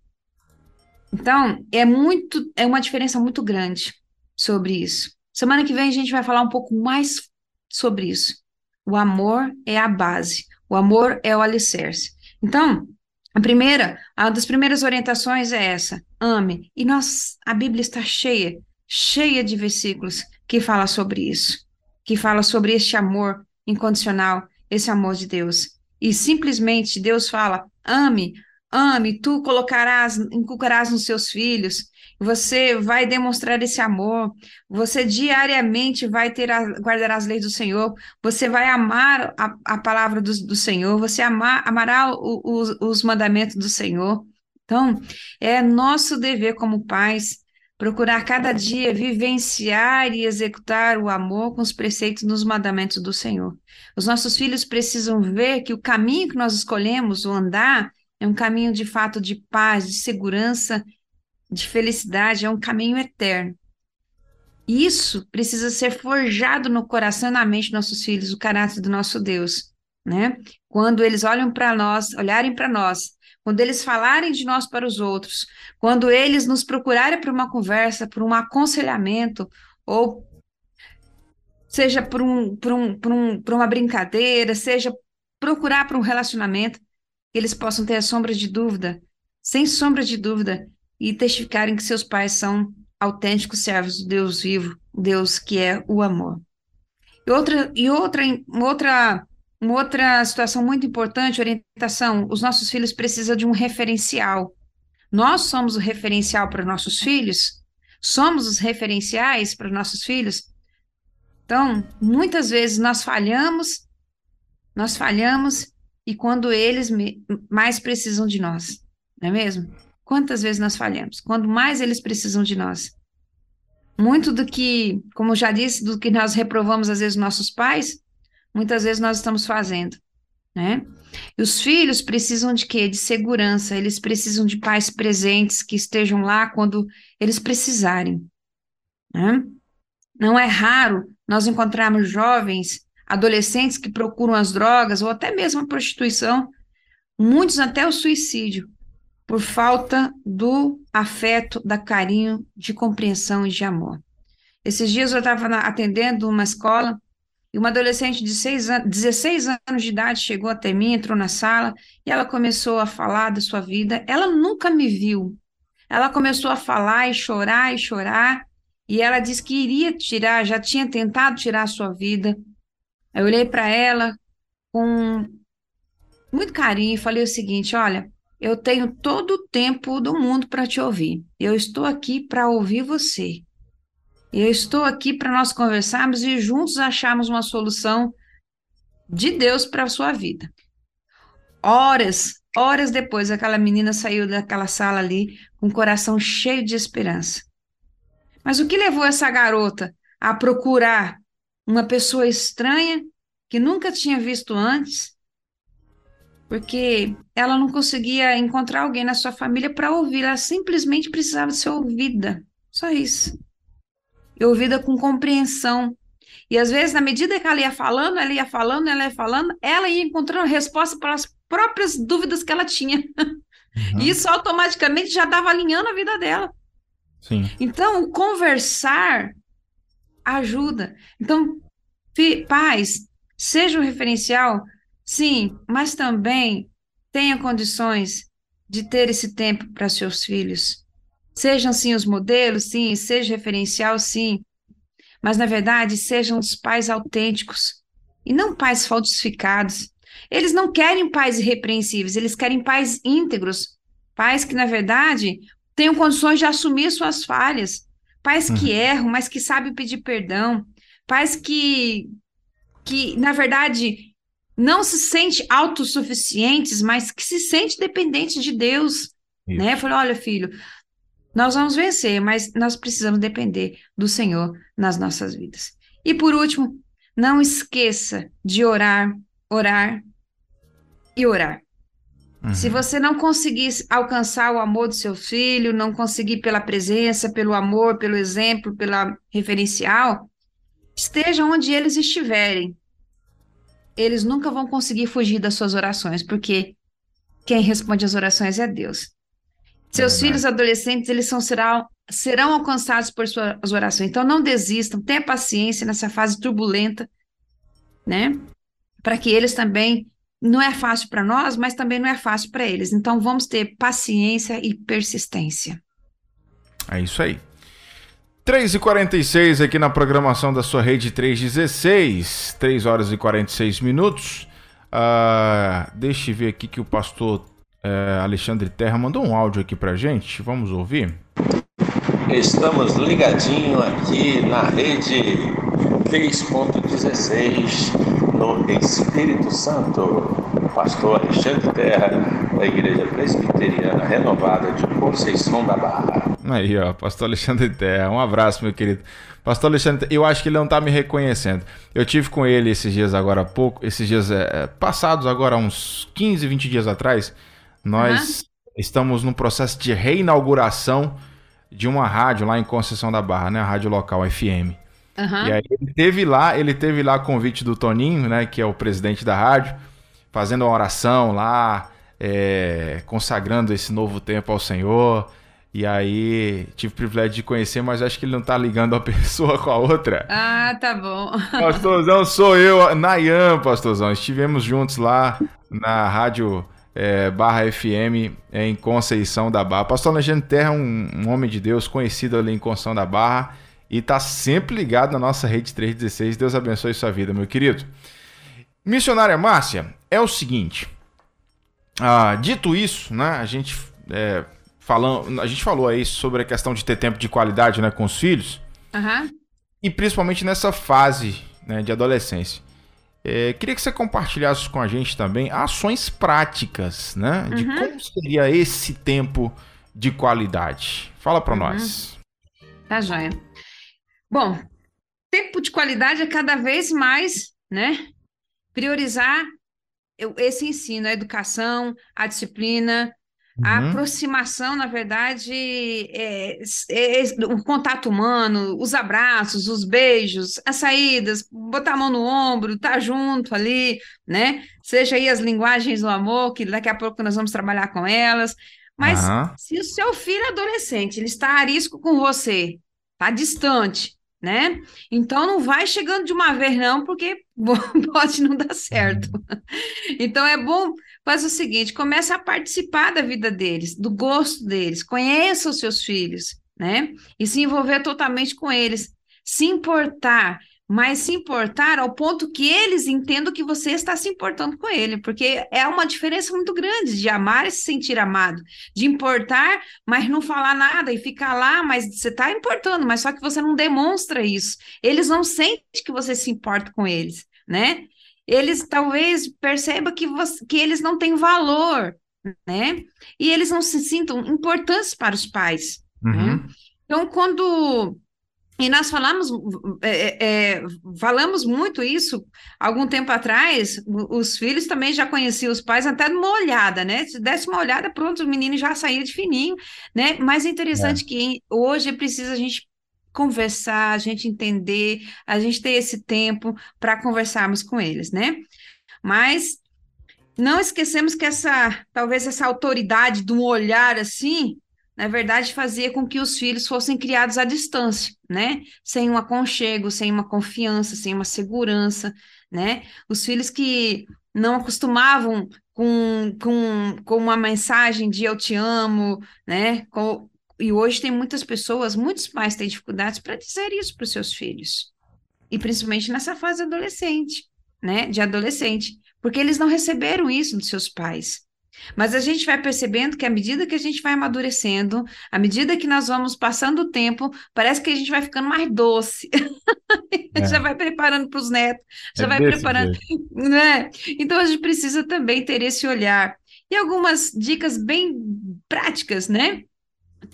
Então, é muito, é uma diferença muito grande sobre isso. Semana que vem a gente vai falar um pouco mais sobre isso. O amor é a base, o amor é o alicerce. Então, a primeira, uma das primeiras orientações é essa: ame. E nós, a Bíblia está cheia, cheia de versículos que fala sobre isso, que fala sobre este amor incondicional, esse amor de Deus. E simplesmente Deus fala: ame, ame, tu colocarás, inculcarás nos seus filhos, você vai demonstrar esse amor, você diariamente vai ter a, guardar as leis do Senhor, você vai amar a, a palavra do, do Senhor, você amar, amará o, os, os mandamentos do Senhor. Então, é nosso dever como pais procurar cada dia vivenciar e executar o amor com os preceitos nos mandamentos do Senhor. Os nossos filhos precisam ver que o caminho que nós escolhemos, o andar, é um caminho de fato de paz, de segurança de felicidade, é um caminho eterno. Isso precisa ser forjado no coração e na mente dos nossos filhos, o caráter do nosso Deus, né? Quando eles olham para nós, olharem para nós, quando eles falarem de nós para os outros, quando eles nos procurarem para uma conversa, por um aconselhamento, ou seja por, um, por, um, por, um, por uma brincadeira, seja procurar para um relacionamento, eles possam ter a sombra de dúvida, sem sombra de dúvida, e testificarem que seus pais são autênticos servos do Deus vivo, Deus que é o amor. E outra, e outra, outra, uma outra situação muito importante, orientação, os nossos filhos precisam de um referencial. Nós somos o referencial para nossos filhos? Somos os referenciais para nossos filhos? Então, muitas vezes nós falhamos, nós falhamos, e quando eles mais precisam de nós, não é mesmo? Quantas vezes nós falhamos? Quando mais eles precisam de nós. Muito do que, como já disse, do que nós reprovamos às vezes nossos pais, muitas vezes nós estamos fazendo, né? E os filhos precisam de quê? De segurança, eles precisam de pais presentes que estejam lá quando eles precisarem, né? Não é raro nós encontrarmos jovens, adolescentes que procuram as drogas ou até mesmo a prostituição, muitos até o suicídio, por falta do afeto, da carinho, de compreensão e de amor. Esses dias eu estava atendendo uma escola e uma adolescente de seis an 16 anos de idade chegou até mim, entrou na sala e ela começou a falar da sua vida. Ela nunca me viu. Ela começou a falar e chorar e chorar. E ela disse que iria tirar, já tinha tentado tirar a sua vida. Eu olhei para ela com muito carinho e falei o seguinte: olha, eu tenho todo o tempo do mundo para te ouvir. Eu estou aqui para ouvir você. Eu estou aqui para nós conversarmos e juntos acharmos uma solução de Deus para a sua vida. Horas, horas depois, aquela menina saiu daquela sala ali com o coração cheio de esperança. Mas o que levou essa garota a procurar uma pessoa estranha que nunca tinha visto antes porque ela não conseguia encontrar alguém na sua família para ouvir, ela simplesmente precisava ser ouvida, só isso. E ouvida com compreensão. E às vezes, na medida que ela ia falando, ela ia falando, ela ia falando, ela ia encontrando resposta para as próprias dúvidas que ela tinha. Uhum. E isso automaticamente já dava alinhando a vida dela. Sim. Então, conversar ajuda. Então, pais, seja um referencial Sim, mas também tenha condições de ter esse tempo para seus filhos. Sejam sim os modelos, sim, seja referencial, sim, mas na verdade sejam os pais autênticos, e não pais falsificados. Eles não querem pais irrepreensíveis, eles querem pais íntegros, pais que, na verdade, tenham condições de assumir suas falhas, pais que uhum. erram, mas que sabem pedir perdão, pais que, que, na verdade, não se sente autossuficientes, mas que se sente dependentes de Deus, Isso. né? Falei, olha, filho, nós vamos vencer, mas nós precisamos depender do Senhor nas nossas vidas. E por último, não esqueça de orar, orar e orar. Uhum. Se você não conseguir alcançar o amor do seu filho, não conseguir pela presença, pelo amor, pelo exemplo, pela referencial, esteja onde eles estiverem. Eles nunca vão conseguir fugir das suas orações, porque quem responde às orações é Deus. Seus filhos adolescentes, eles são, serão, serão alcançados por suas orações. Então, não desistam, tenha paciência nessa fase turbulenta, né? Para que eles também, não é fácil para nós, mas também não é fácil para eles. Então, vamos ter paciência e persistência. É isso aí. 3h46 aqui na programação da sua rede 316, 3 horas e 46 minutos. Uh, deixa eu ver aqui que o pastor é, Alexandre Terra mandou um áudio aqui pra gente. Vamos ouvir? Estamos ligadinho aqui na rede 3.16 no Espírito Santo. Pastor Alexandre Terra, da Igreja Presbiteriana Renovada de Conceição da Barra. Aí, ó, Pastor Alexandre Terra. Um abraço, meu querido. Pastor Alexandre, eu acho que ele não tá me reconhecendo. Eu tive com ele esses dias agora há pouco, esses dias é, passados agora, uns 15, 20 dias atrás. Nós uhum. estamos no processo de reinauguração de uma rádio lá em Conceição da Barra, né? A rádio local FM. Uhum. E aí ele teve lá, ele teve lá convite do Toninho, né? Que é o presidente da rádio, fazendo uma oração lá, é, consagrando esse novo tempo ao Senhor. E aí tive o privilégio de conhecer, mas acho que ele não tá ligando a pessoa com a outra. Ah, tá bom. Pastorzão, sou eu, Nayan, pastorzão. Estivemos juntos lá na rádio é, barra FM em Conceição da Barra. Pastor Alexandre Terra é um, um, homem de Deus conhecido ali em Conceição da Barra e está sempre ligado na nossa rede 316. Deus abençoe sua vida, meu querido. Missionária Márcia, é o seguinte. Ah, dito isso, né, a gente é, falando, a gente falou aí sobre a questão de ter tempo de qualidade né, com os filhos. Uhum. E principalmente nessa fase né, de adolescência. É, queria que você compartilhasse com a gente também ações práticas, né? De uhum. como seria esse tempo de qualidade. Fala para uhum. nós. Tá joia. Bom, tempo de qualidade é cada vez mais, né? Priorizar esse ensino, a educação, a disciplina, Uhum. A aproximação, na verdade, é, é, é, o contato humano, os abraços, os beijos, as saídas, botar a mão no ombro, estar tá junto ali, né? Seja aí as linguagens do amor, que daqui a pouco nós vamos trabalhar com elas. Mas uhum. se o seu filho adolescente ele está a risco com você, está distante, né? Então não vai chegando de uma vez, não, porque pode não dar certo. Uhum. Então é bom faz o seguinte: comece a participar da vida deles, do gosto deles, conheça os seus filhos, né? E se envolver totalmente com eles, se importar, mas se importar ao ponto que eles entendam que você está se importando com ele, porque é uma diferença muito grande de amar e se sentir amado, de importar, mas não falar nada e ficar lá, mas você está importando, mas só que você não demonstra isso. Eles não sentem que você se importa com eles, né? Eles talvez percebam que, você, que eles não têm valor, né? E eles não se sintam importantes para os pais. Né? Uhum. Né? Então, quando e nós falamos, é, é, é, falamos muito isso algum tempo atrás. Os filhos também já conheciam os pais até numa olhada, né? Se desse uma olhada, pronto, o menino já saía de fininho, né? Mas é interessante é. que hoje precisa a gente conversar, a gente entender, a gente ter esse tempo para conversarmos com eles, né? Mas não esquecemos que essa, talvez essa autoridade de um olhar assim, na verdade, fazia com que os filhos fossem criados à distância, né? Sem um aconchego, sem uma confiança, sem uma segurança, né? Os filhos que não acostumavam com, com, com uma mensagem de eu te amo, né? Com, e hoje tem muitas pessoas, muitos pais têm dificuldades para dizer isso para os seus filhos. E principalmente nessa fase adolescente, né, de adolescente, porque eles não receberam isso dos seus pais. Mas a gente vai percebendo que à medida que a gente vai amadurecendo, à medida que nós vamos passando o tempo, parece que a gente vai ficando mais doce. É. já vai preparando para os netos, já é vai preparando, né? Então a gente precisa também ter esse olhar. E algumas dicas bem práticas, né?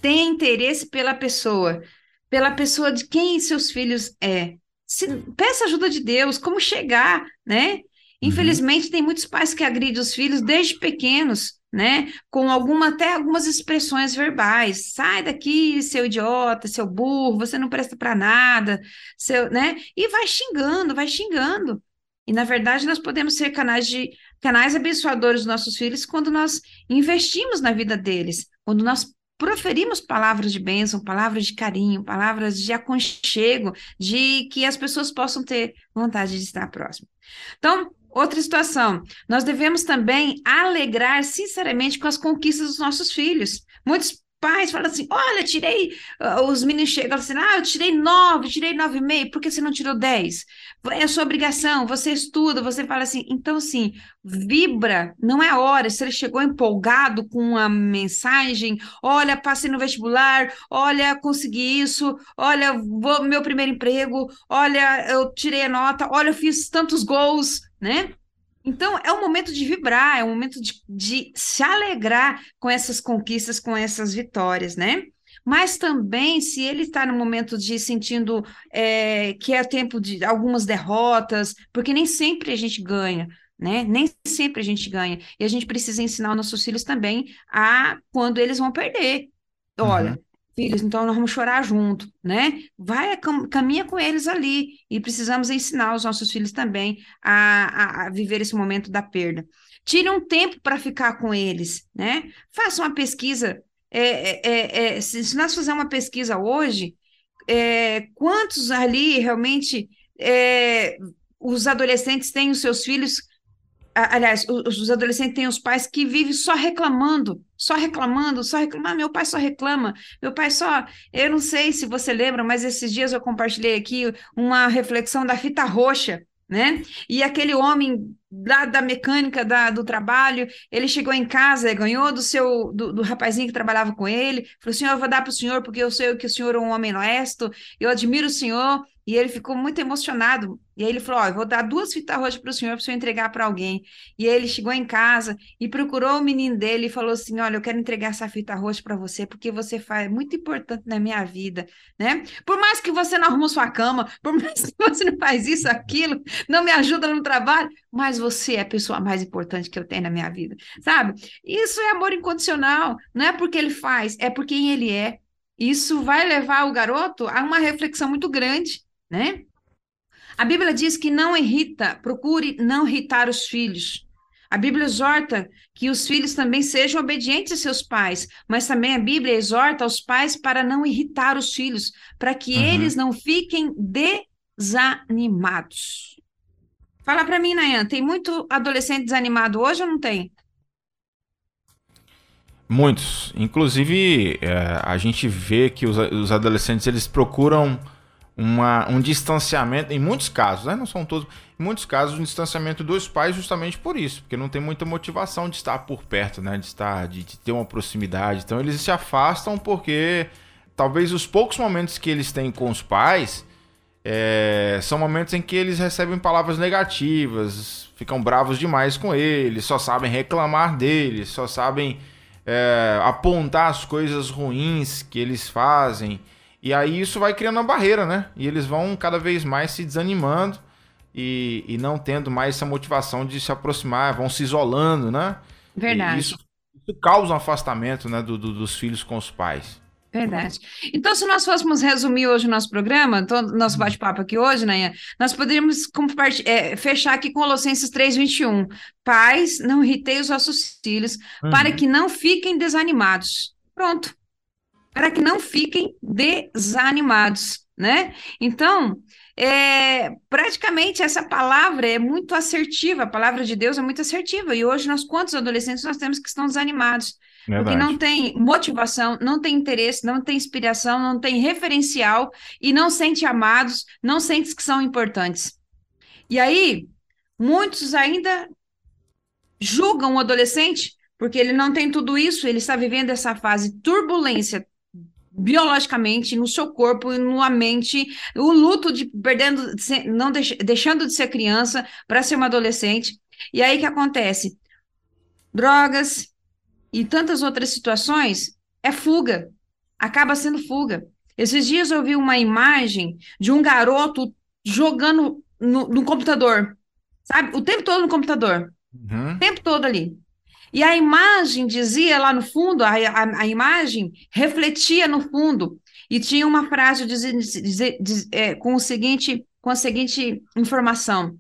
Tenha interesse pela pessoa, pela pessoa de quem seus filhos é. Se, peça ajuda de Deus, como chegar, né? Uhum. Infelizmente, uhum. tem muitos pais que agridem os filhos desde pequenos, né? Com alguma, até algumas expressões verbais. Sai daqui, seu idiota, seu burro, você não presta para nada, seu, né? E vai xingando, vai xingando. E na verdade, nós podemos ser canais de canais abençoadores dos nossos filhos quando nós investimos na vida deles, quando nós proferimos palavras de bênção, palavras de carinho, palavras de aconchego, de que as pessoas possam ter vontade de estar próximo. Então, Outra situação, nós devemos também alegrar sinceramente com as conquistas dos nossos filhos. Muitos pais falam assim: olha, tirei. Uh, os meninos chegam assim: ah, eu tirei nove, tirei nove e meio, por que você não tirou dez? É sua obrigação, você estuda, você fala assim. Então, assim, vibra, não é hora. Se ele chegou empolgado com uma mensagem: olha, passei no vestibular, olha, consegui isso, olha, vou, meu primeiro emprego, olha, eu tirei a nota, olha, eu fiz tantos gols né? Então, é um momento de vibrar, é um momento de, de se alegrar com essas conquistas, com essas vitórias, né? Mas também, se ele está no momento de sentindo é, que é tempo de algumas derrotas, porque nem sempre a gente ganha, né? Nem sempre a gente ganha. E a gente precisa ensinar os nossos filhos também a quando eles vão perder. Olha, uhum filhos, então nós vamos chorar junto, né? Vai, caminha com eles ali e precisamos ensinar os nossos filhos também a, a, a viver esse momento da perda. Tire um tempo para ficar com eles, né? Faça uma pesquisa. É, é, é, é se, nós fizermos uma pesquisa hoje, é, quantos ali realmente é, os adolescentes têm os seus filhos aliás, os, adolescentes têm os pais que vivem só reclamando, só reclamando, só reclamando. Ah, meu pai só reclama, meu pai só. Eu não sei se você lembra, mas esses dias eu compartilhei aqui uma reflexão da fita roxa, né? E aquele homem da, da mecânica da, do trabalho, ele chegou em casa, ganhou do seu do, do rapazinho que trabalhava com ele, falou: Senhor, eu vou dar para o senhor, porque eu sei que o senhor é um homem honesto, eu admiro o senhor, e ele ficou muito emocionado. E aí ele falou: Ó, eu vou dar duas fitas roxas para o senhor, para o senhor entregar para alguém. E aí ele chegou em casa e procurou o menino dele e falou assim: Olha, eu quero entregar essa fita roxa para você, porque você faz muito importante na minha vida, né? Por mais que você não arruma sua cama, por mais que você não faz isso, aquilo, não me ajuda no trabalho, mas você é a pessoa mais importante que eu tenho na minha vida, sabe? Isso é amor incondicional. Não é porque ele faz, é por quem ele é. Isso vai levar o garoto a uma reflexão muito grande né? A Bíblia diz que não irrita, procure não irritar os filhos. A Bíblia exorta que os filhos também sejam obedientes a seus pais, mas também a Bíblia exorta os pais para não irritar os filhos, para que uhum. eles não fiquem desanimados. Fala para mim, Nayan, tem muito adolescente desanimado hoje ou não tem? Muitos. Inclusive, é, a gente vê que os, os adolescentes eles procuram uma, um distanciamento, em muitos casos, né? não são todos, em muitos casos, um distanciamento dos pais justamente por isso, porque não tem muita motivação de estar por perto, né? de estar, de, de ter uma proximidade. Então eles se afastam porque talvez os poucos momentos que eles têm com os pais é, são momentos em que eles recebem palavras negativas, ficam bravos demais com eles, só sabem reclamar deles, só sabem é, apontar as coisas ruins que eles fazem. E aí isso vai criando uma barreira, né? E eles vão cada vez mais se desanimando e, e não tendo mais essa motivação de se aproximar, vão se isolando, né? Verdade. Isso, isso, causa um afastamento né, do, do, dos filhos com os pais. Verdade. Então, se nós fôssemos resumir hoje o nosso programa, todo nosso uhum. bate-papo aqui hoje, né, nós poderíamos é, fechar aqui com Colossenses 3,21. Pais, não irritei os vossos filhos, uhum. para que não fiquem desanimados. Pronto para que não fiquem desanimados, né? Então, é, praticamente essa palavra é muito assertiva, a palavra de Deus é muito assertiva, e hoje nós, quantos adolescentes nós temos que estão desanimados? Verdade. Porque não tem motivação, não tem interesse, não tem inspiração, não tem referencial, e não sente amados, não sente que são importantes. E aí, Muitos ainda julgam o adolescente porque ele não tem tudo isso, ele está vivendo essa fase turbulência biologicamente no seu corpo e na mente, o luto de perdendo, não deix, deixando de ser criança para ser uma adolescente. E aí que acontece? Drogas e tantas outras situações é fuga, acaba sendo fuga. Esses dias eu vi uma imagem de um garoto jogando no, no computador, sabe? O tempo todo no computador, uhum. o tempo todo ali. E a imagem dizia lá no fundo, a, a, a imagem refletia no fundo, e tinha uma frase é, com, o seguinte, com a seguinte informação: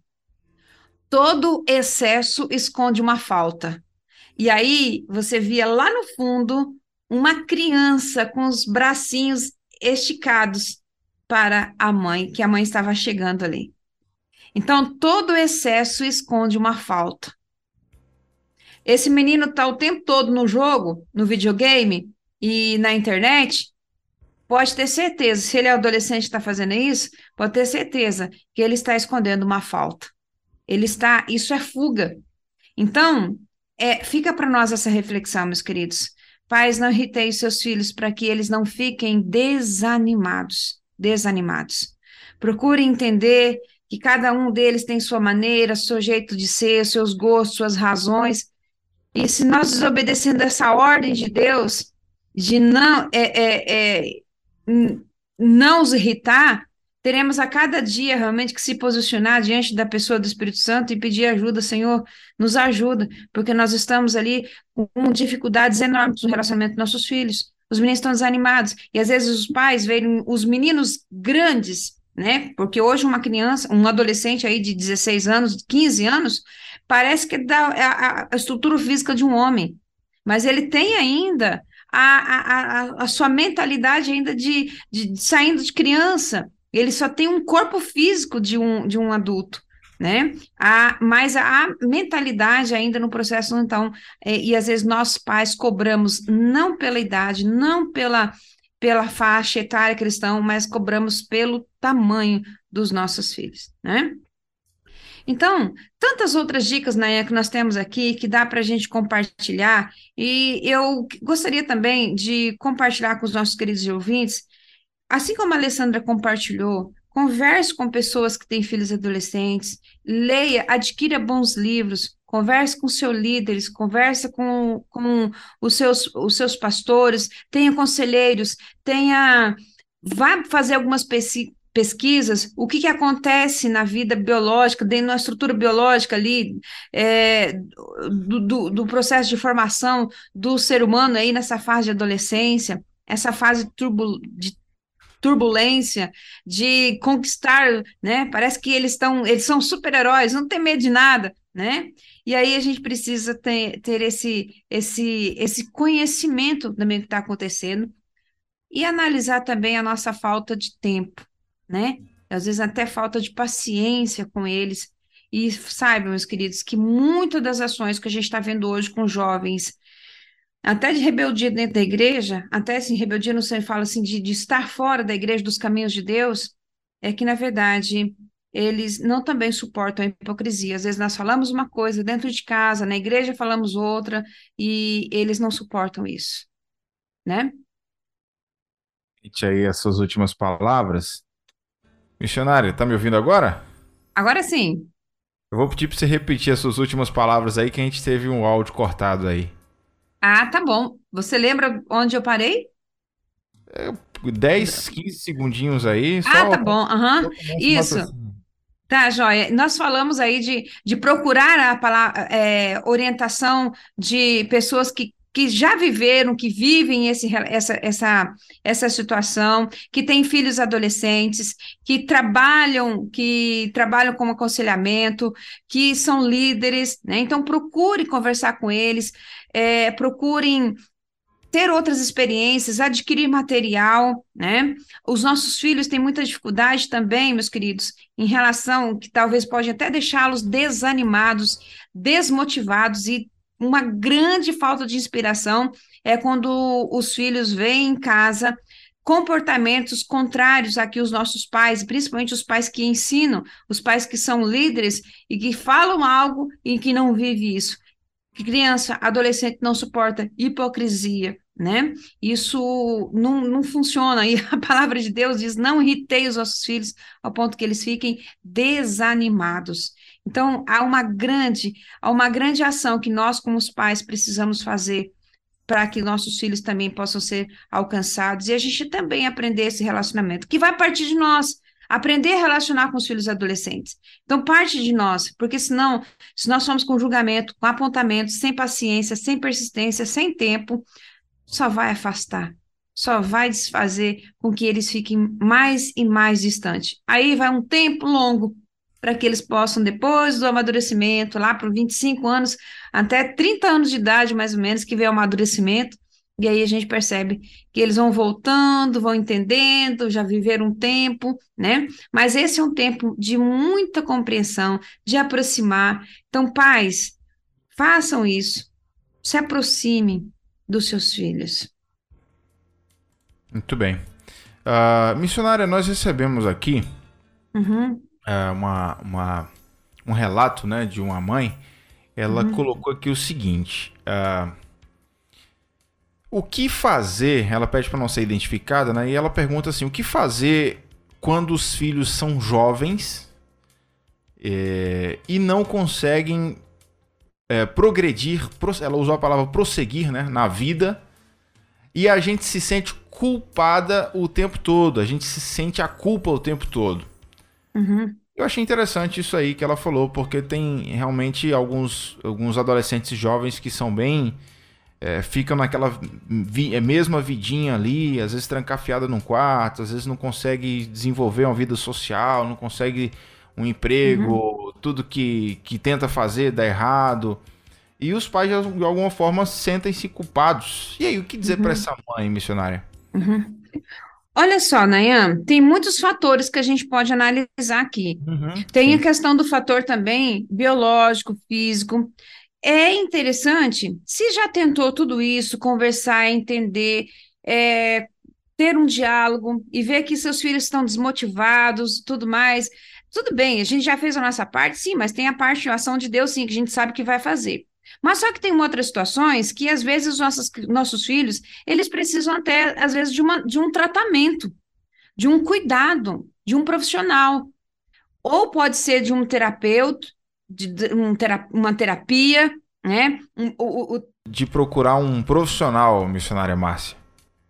todo excesso esconde uma falta. E aí você via lá no fundo uma criança com os bracinhos esticados para a mãe, que a mãe estava chegando ali. Então, todo excesso esconde uma falta. Esse menino está o tempo todo no jogo, no videogame e na internet. Pode ter certeza, se ele é adolescente e está fazendo isso, pode ter certeza que ele está escondendo uma falta. Ele está, isso é fuga. Então, é, fica para nós essa reflexão, meus queridos. Pais, não irritei seus filhos para que eles não fiquem desanimados, desanimados. Procure entender que cada um deles tem sua maneira, seu jeito de ser, seus gostos, suas razões, e se nós desobedecendo essa ordem de Deus, de não, é, é, é, não os irritar, teremos a cada dia realmente que se posicionar diante da pessoa do Espírito Santo e pedir ajuda, Senhor, nos ajuda, porque nós estamos ali com dificuldades enormes no relacionamento dos nossos filhos. Os meninos estão desanimados, e às vezes os pais veem os meninos grandes, né? Porque hoje uma criança, um adolescente aí de 16 anos, 15 anos, parece que dá a, a estrutura física de um homem, mas ele tem ainda a, a, a sua mentalidade ainda de, de, de, saindo de criança, ele só tem um corpo físico de um, de um adulto, né? A, mas a mentalidade ainda no processo, então, é, e às vezes nós pais cobramos não pela idade, não pela, pela faixa etária cristã, mas cobramos pelo tamanho dos nossos filhos, né? Então, tantas outras dicas, né, que nós temos aqui que dá para a gente compartilhar, e eu gostaria também de compartilhar com os nossos queridos ouvintes, assim como a Alessandra compartilhou, converse com pessoas que têm filhos adolescentes, leia, adquira bons livros, converse com seus líderes, converse com, com os, seus, os seus pastores, tenha conselheiros, tenha vá fazer algumas pesquisas pesquisas, o que, que acontece na vida biológica, dentro da estrutura biológica ali, é, do, do, do, processo de formação do ser humano aí nessa fase de adolescência, essa fase de turbulência, de conquistar, né? Parece que eles estão, eles são super-heróis, não tem medo de nada, né? E aí a gente precisa ter, ter esse, esse, esse conhecimento também que está acontecendo e analisar também a nossa falta de tempo né? Às vezes até falta de paciência com eles. E saibam, meus queridos, que muitas das ações que a gente está vendo hoje com jovens, até de rebeldia dentro da igreja, até assim, rebeldia não sei, fala assim, de, de estar fora da igreja, dos caminhos de Deus, é que, na verdade, eles não também suportam a hipocrisia. Às vezes nós falamos uma coisa dentro de casa, na igreja falamos outra, e eles não suportam isso, né? E aí as suas últimas palavras. Missionária, tá me ouvindo agora? Agora sim. Eu vou pedir para você repetir as suas últimas palavras aí, que a gente teve um áudio cortado aí. Ah, tá bom. Você lembra onde eu parei? É, 10, 15 segundinhos aí. ah, tá bom. Uhum. Isso. Tá, joia. Nós falamos aí de, de procurar a palavra, é, orientação de pessoas que que já viveram, que vivem esse, essa, essa, essa situação, que têm filhos adolescentes, que trabalham, que trabalham como aconselhamento, que são líderes, né? Então procure conversar com eles, é, procurem ter outras experiências, adquirir material, né? Os nossos filhos têm muita dificuldade também, meus queridos, em relação que talvez pode até deixá-los desanimados, desmotivados e uma grande falta de inspiração é quando os filhos vêm em casa comportamentos contrários a que os nossos pais, principalmente os pais que ensinam, os pais que são líderes e que falam algo e que não vive isso. Criança, adolescente não suporta hipocrisia, né? Isso não, não funciona. E a palavra de Deus diz: não irritei os vossos filhos ao ponto que eles fiquem desanimados. Então, há uma grande, há uma grande ação que nós, como os pais, precisamos fazer para que nossos filhos também possam ser alcançados e a gente também aprender esse relacionamento, que vai partir de nós, aprender a relacionar com os filhos adolescentes. Então, parte de nós, porque senão, se nós somos com julgamento, com apontamento, sem paciência, sem persistência, sem tempo, só vai afastar, só vai desfazer com que eles fiquem mais e mais distantes. Aí vai um tempo longo para que eles possam, depois do amadurecimento, lá para 25 anos, até 30 anos de idade, mais ou menos, que vem o amadurecimento, e aí a gente percebe que eles vão voltando, vão entendendo, já viveram um tempo, né? Mas esse é um tempo de muita compreensão, de aproximar. Então, pais, façam isso, se aproximem dos seus filhos. Muito bem. Uh, missionária, nós recebemos aqui uhum uma, uma, um relato né, de uma mãe. Ela uhum. colocou aqui o seguinte: uh, o que fazer? Ela pede para não ser identificada, né? E ela pergunta assim: o que fazer quando os filhos são jovens é, e não conseguem é, progredir? Ela usou a palavra prosseguir, né? Na vida e a gente se sente culpada o tempo todo, a gente se sente a culpa o tempo todo. Uhum. Eu achei interessante isso aí que ela falou, porque tem realmente alguns, alguns adolescentes jovens que são bem. É, ficam naquela vi, é, mesma vidinha ali, às vezes trancafiada num quarto, às vezes não consegue desenvolver uma vida social, não consegue um emprego, uhum. tudo que, que tenta fazer dá errado. E os pais, de alguma forma, sentem-se culpados. E aí, o que dizer uhum. para essa mãe missionária? Uhum. Olha só, Nayan, tem muitos fatores que a gente pode analisar aqui. Uhum, tem sim. a questão do fator também biológico, físico. É interessante, se já tentou tudo isso, conversar, entender, é, ter um diálogo e ver que seus filhos estão desmotivados, tudo mais. Tudo bem, a gente já fez a nossa parte, sim, mas tem a parte, a ação de Deus, sim, que a gente sabe que vai fazer. Mas só que tem outras situações que, às vezes, os nossos, nossos filhos, eles precisam até, às vezes, de, uma, de um tratamento, de um cuidado, de um profissional. Ou pode ser de um terapeuta, de, um terap uma terapia, né? Um, o, o... De procurar um profissional, missionária Márcia.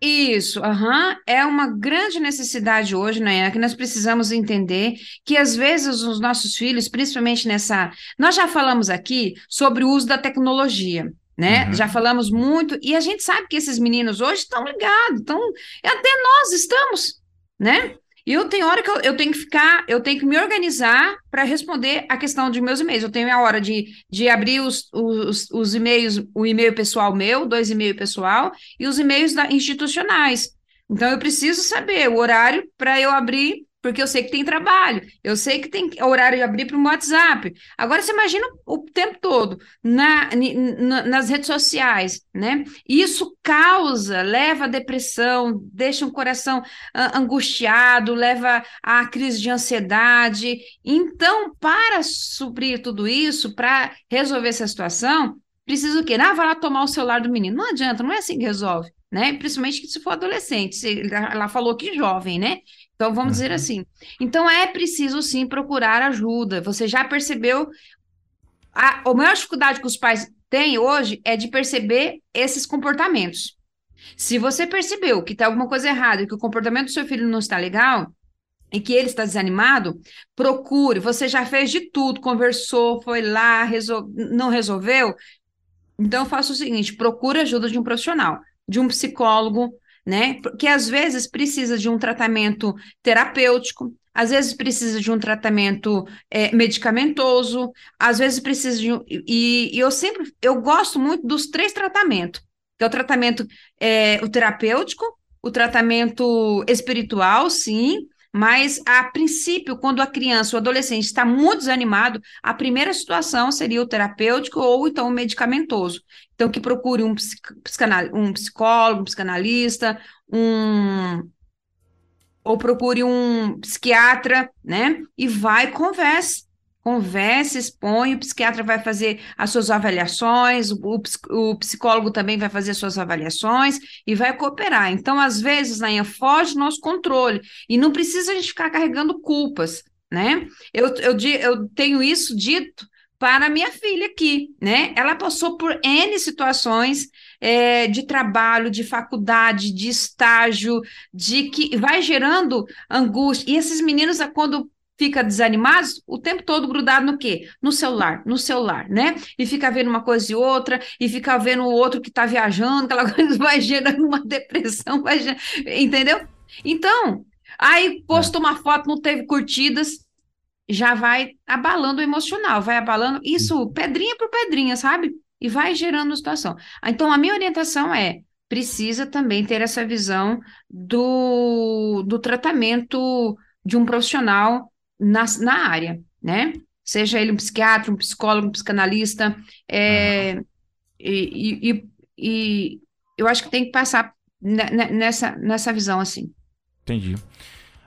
Isso, uhum. é uma grande necessidade hoje, né? Que nós precisamos entender que às vezes os nossos filhos, principalmente nessa. Nós já falamos aqui sobre o uso da tecnologia. Né? Uhum. Já falamos muito, e a gente sabe que esses meninos hoje estão ligados, então até nós estamos, né? E eu tenho hora que eu, eu, tenho que ficar, eu tenho que me organizar para responder a questão de meus e-mails. Eu tenho a hora de, de abrir os, os, os e-mails, o e-mail pessoal meu, dois e-mails pessoal, e os e-mails da, institucionais. Então, eu preciso saber o horário para eu abrir porque eu sei que tem trabalho, eu sei que tem horário de abrir para o WhatsApp. Agora, você imagina o tempo todo na, na, nas redes sociais, né? Isso causa, leva à depressão, deixa o coração angustiado, leva à crise de ansiedade. Então, para suprir tudo isso, para resolver essa situação, precisa o quê? Ah, vai lá tomar o celular do menino. Não adianta, não é assim que resolve né? Principalmente se for adolescente. Ela falou que jovem, né? Então, vamos uhum. dizer assim. Então, é preciso sim procurar ajuda. Você já percebeu. A, a maior dificuldade que os pais têm hoje é de perceber esses comportamentos. Se você percebeu que tem alguma coisa errada, que o comportamento do seu filho não está legal, e que ele está desanimado, procure. Você já fez de tudo, conversou, foi lá, resol... não resolveu. Então, faça o seguinte: procure ajuda de um profissional, de um psicólogo, né? Porque às vezes precisa de um tratamento terapêutico, às vezes precisa de um tratamento é, medicamentoso, às vezes precisa de um, e, e, eu sempre eu gosto muito dos três tratamentos, que é o tratamento é, o terapêutico, o tratamento espiritual, sim, mas, a princípio, quando a criança ou adolescente está muito desanimado, a primeira situação seria o terapêutico ou então o medicamentoso. Então, que procure um, um psicólogo, um psicanalista, um, ou procure um psiquiatra, né? E vai converse. Converse, expõe, o psiquiatra vai fazer as suas avaliações, o, o psicólogo também vai fazer as suas avaliações e vai cooperar. Então, às vezes, Nainha, foge do nosso controle e não precisa a gente ficar carregando culpas, né? Eu, eu, eu tenho isso dito para minha filha aqui, né? Ela passou por N situações é, de trabalho, de faculdade, de estágio, de que vai gerando angústia. E esses meninos, quando fica desanimados, o tempo todo grudado no quê? No celular, no celular, né? E fica vendo uma coisa e outra, e fica vendo o outro que está viajando, aquela coisa vai gerando uma depressão, vai gerando, entendeu? Então, aí postou uma foto, não teve curtidas, já vai abalando o emocional, vai abalando isso pedrinha por pedrinha, sabe? E vai gerando situação. Então, a minha orientação é: precisa também ter essa visão do, do tratamento de um profissional na, na área, né? Seja ele um psiquiatra, um psicólogo, um psicanalista, é, e, e, e, eu acho que tem que passar nessa, nessa visão assim. Entendi.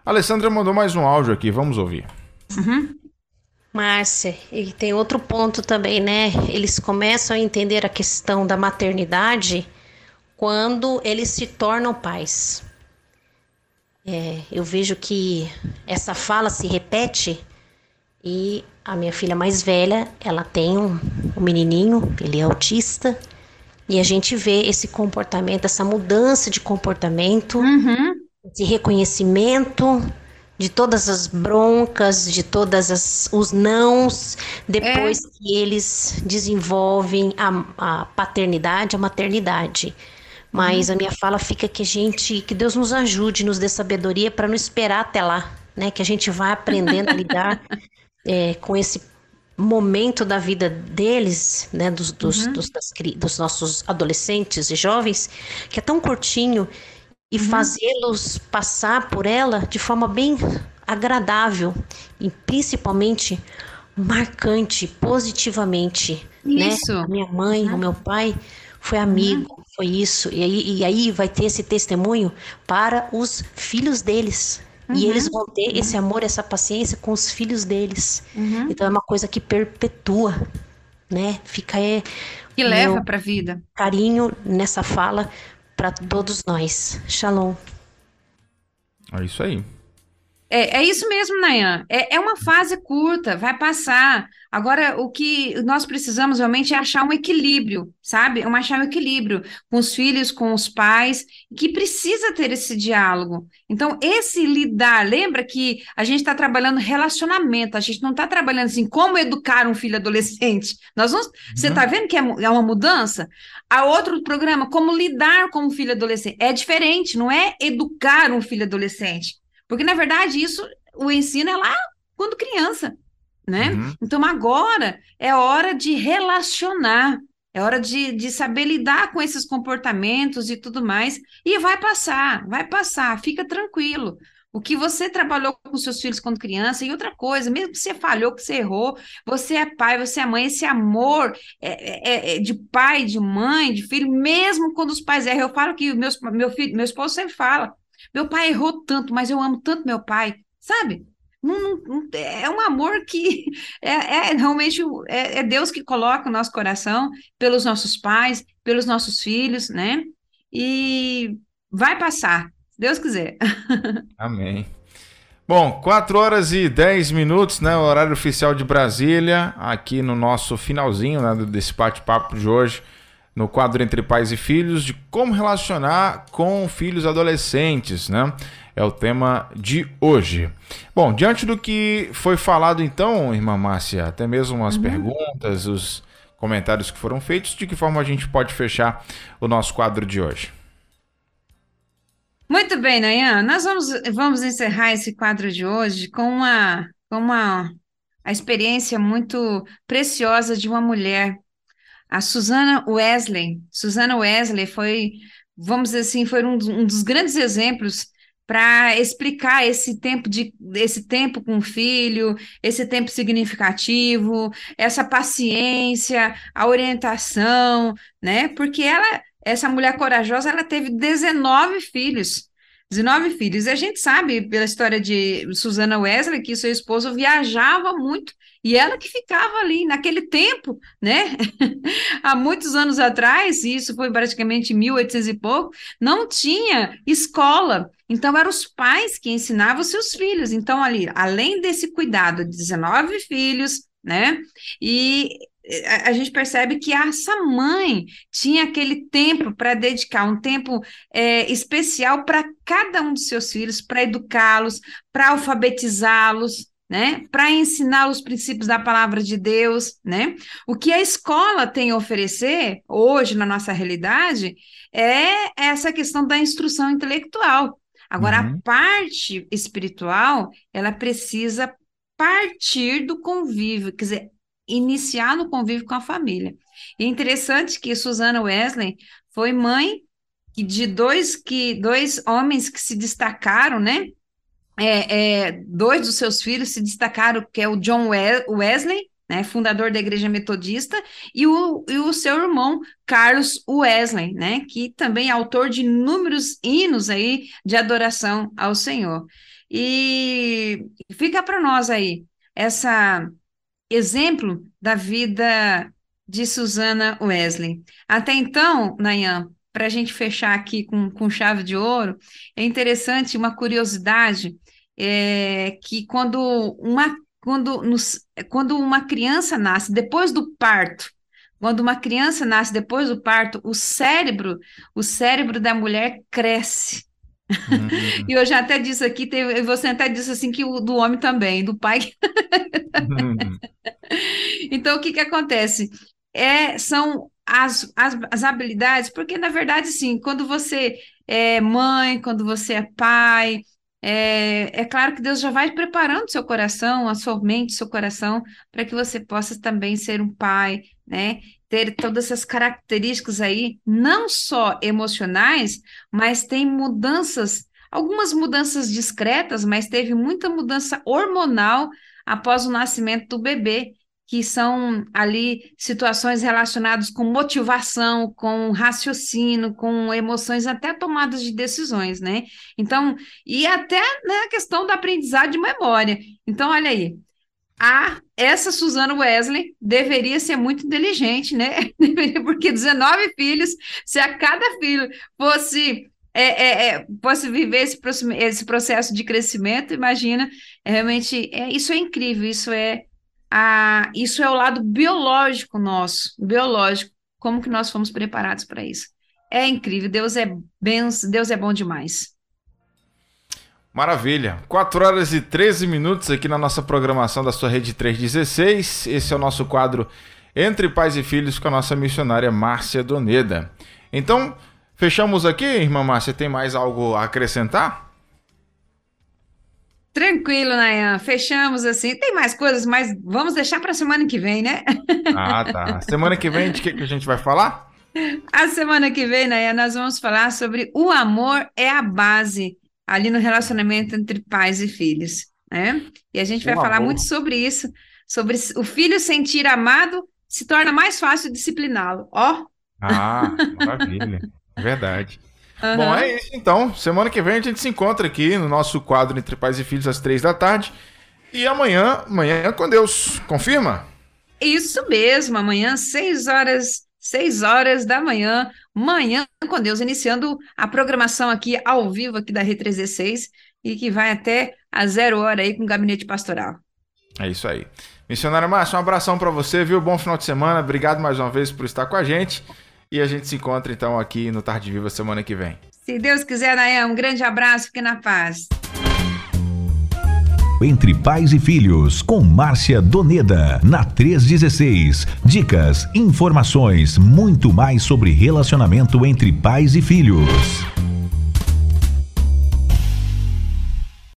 A Alessandra mandou mais um áudio aqui, vamos ouvir. Uhum. Márcia, e tem outro ponto também, né? Eles começam a entender a questão da maternidade quando eles se tornam pais. É, eu vejo que essa fala se repete e a minha filha mais velha, ela tem um, um menininho, ele é autista, e a gente vê esse comportamento, essa mudança de comportamento, uhum. de reconhecimento, de todas as broncas, de todas as, os nãos, depois é. que eles desenvolvem a, a, paternidade, a maternidade. Mas uhum. a minha fala fica que a gente, que Deus nos ajude, nos dê sabedoria para não esperar até lá, né? Que a gente vá aprendendo a lidar é, com esse momento da vida deles, né? Dos, dos, uhum. dos, das, dos nossos adolescentes e jovens, que é tão curtinho e uhum. fazê-los passar por ela de forma bem agradável e principalmente marcante, positivamente. Né? Isso. Né? A minha mãe, uhum. o meu pai foi amigo, uhum. foi isso. E aí, e aí vai ter esse testemunho para os filhos deles. Uhum. E eles vão ter esse amor, essa paciência com os filhos deles. Uhum. Então é uma coisa que perpetua, né? Fica é, que leva para a vida. Carinho nessa fala para todos nós. Shalom. É isso aí. É, é isso mesmo, Nayan. É, é uma fase curta, vai passar. Agora, o que nós precisamos realmente é achar um equilíbrio, sabe? É achar um equilíbrio com os filhos, com os pais, que precisa ter esse diálogo. Então, esse lidar, lembra que a gente está trabalhando relacionamento, a gente não está trabalhando assim, como educar um filho adolescente. Nós vamos, Você está vendo que é, é uma mudança? A outro programa, como lidar com um filho adolescente. É diferente, não é educar um filho adolescente porque, na verdade, isso, o ensino é lá quando criança, né? Uhum. Então, agora é hora de relacionar, é hora de, de saber lidar com esses comportamentos e tudo mais. E vai passar, vai passar, fica tranquilo. O que você trabalhou com seus filhos quando criança, e outra coisa, mesmo que você falhou, que você errou, você é pai, você é mãe, esse amor é, é, é de pai, de mãe, de filho, mesmo quando os pais erram. Eu falo que meus, meu, filho, meu esposo sempre fala: meu pai errou tanto, mas eu amo tanto meu pai, sabe? Não, não, é um amor que é, é realmente é, é, Deus que coloca o nosso coração pelos nossos pais, pelos nossos filhos, né? E vai passar, se Deus quiser. Amém. Bom, 4 horas e 10 minutos, né? Horário oficial de Brasília, aqui no nosso finalzinho né, desse bate-papo de hoje no quadro Entre Pais e Filhos de como relacionar com filhos adolescentes, né? É o tema de hoje. Bom, diante do que foi falado então, irmã Márcia, até mesmo as uhum. perguntas, os comentários que foram feitos, de que forma a gente pode fechar o nosso quadro de hoje? Muito bem, Nayan. Nós vamos, vamos encerrar esse quadro de hoje com uma, com uma a experiência muito preciosa de uma mulher a Susana Wesley, Susana Wesley foi, vamos dizer assim, foi um, um dos grandes exemplos para explicar esse tempo de esse tempo com o filho, esse tempo significativo, essa paciência, a orientação, né? Porque ela, essa mulher corajosa, ela teve 19 filhos. 19 filhos. E a gente sabe, pela história de Susana Wesley, que seu esposo viajava muito e ela que ficava ali naquele tempo, né? Há muitos anos atrás, e isso foi praticamente 1800 e pouco, não tinha escola. Então, eram os pais que ensinavam seus filhos. Então, ali, além desse cuidado de 19 filhos, né? E a gente percebe que essa mãe tinha aquele tempo para dedicar, um tempo é, especial para cada um dos seus filhos, para educá-los, para alfabetizá-los, né? Para ensinar os princípios da palavra de Deus, né? O que a escola tem a oferecer hoje na nossa realidade é essa questão da instrução intelectual. Agora, uhum. a parte espiritual, ela precisa partir do convívio, quer dizer, iniciar no convívio com a família. E é interessante que Susana Wesley foi mãe de dois que dois homens que se destacaram, né? É, é, dois dos seus filhos se destacaram, que é o John Wesley, né, fundador da Igreja Metodista, e o, e o seu irmão Carlos Wesley, né, que também é autor de inúmeros hinos aí de adoração ao Senhor. E fica para nós aí essa exemplo da vida de Susana Wesley. Até então, Nayan, para a gente fechar aqui com, com chave de ouro, é interessante uma curiosidade é, que quando uma, quando, nos, quando uma criança nasce, depois do parto, quando uma criança nasce depois do parto, o cérebro, o cérebro da mulher cresce. Uhum. e eu já até disse aqui, teve, você até disse assim que o do homem também, do pai. uhum. Então, o que que acontece? É, são as, as, as habilidades, porque na verdade, sim, quando você é mãe, quando você é pai, é, é claro que Deus já vai preparando seu coração, a sua mente, seu coração, para que você possa também ser um pai, né? Ter todas essas características aí, não só emocionais, mas tem mudanças, algumas mudanças discretas, mas teve muita mudança hormonal após o nascimento do bebê que são ali situações relacionadas com motivação, com raciocínio, com emoções, até tomadas de decisões, né? Então, e até né, a questão da aprendizado de memória. Então, olha aí, a, essa Suzana Wesley deveria ser muito inteligente, né? Porque 19 filhos, se a cada filho fosse é, é, é, fosse viver esse, esse processo de crescimento, imagina, realmente, é, isso é incrível, isso é isso é o lado biológico nosso, biológico, como que nós fomos preparados para isso. É incrível, Deus é Deus é bom demais. Maravilha. 4 horas e 13 minutos aqui na nossa programação da sua rede 316. Esse é o nosso quadro Entre Pais e Filhos com a nossa missionária Márcia Doneda. Então, fechamos aqui, irmã Márcia. Tem mais algo a acrescentar? Tranquilo, Nayan. Fechamos assim. Tem mais coisas, mas vamos deixar para a semana que vem, né? Ah, tá. Semana que vem, de que, que a gente vai falar? A semana que vem, Nayan, nós vamos falar sobre o amor é a base ali no relacionamento entre pais e filhos, né? E a gente vai o falar amor. muito sobre isso, sobre o filho sentir amado se torna mais fácil discipliná-lo. Ó. Ah, maravilha. Verdade. Uhum. Bom, é isso então. Semana que vem a gente se encontra aqui no nosso quadro Entre Pais e Filhos às três da tarde. E amanhã, amanhã com Deus. Confirma? Isso mesmo, amanhã, seis horas, seis horas da manhã, manhã com Deus, iniciando a programação aqui ao vivo aqui da Re316 e que vai até a zero hora aí com o gabinete pastoral. É isso aí. Missionária Márcia, um abração para você, viu? Bom final de semana. Obrigado mais uma vez por estar com a gente. E a gente se encontra então aqui no Tarde Viva semana que vem. Se Deus quiser, Nayan, um grande abraço, fique na paz. Entre Pais e Filhos, com Márcia Doneda, na 316. Dicas, informações, muito mais sobre relacionamento entre pais e filhos.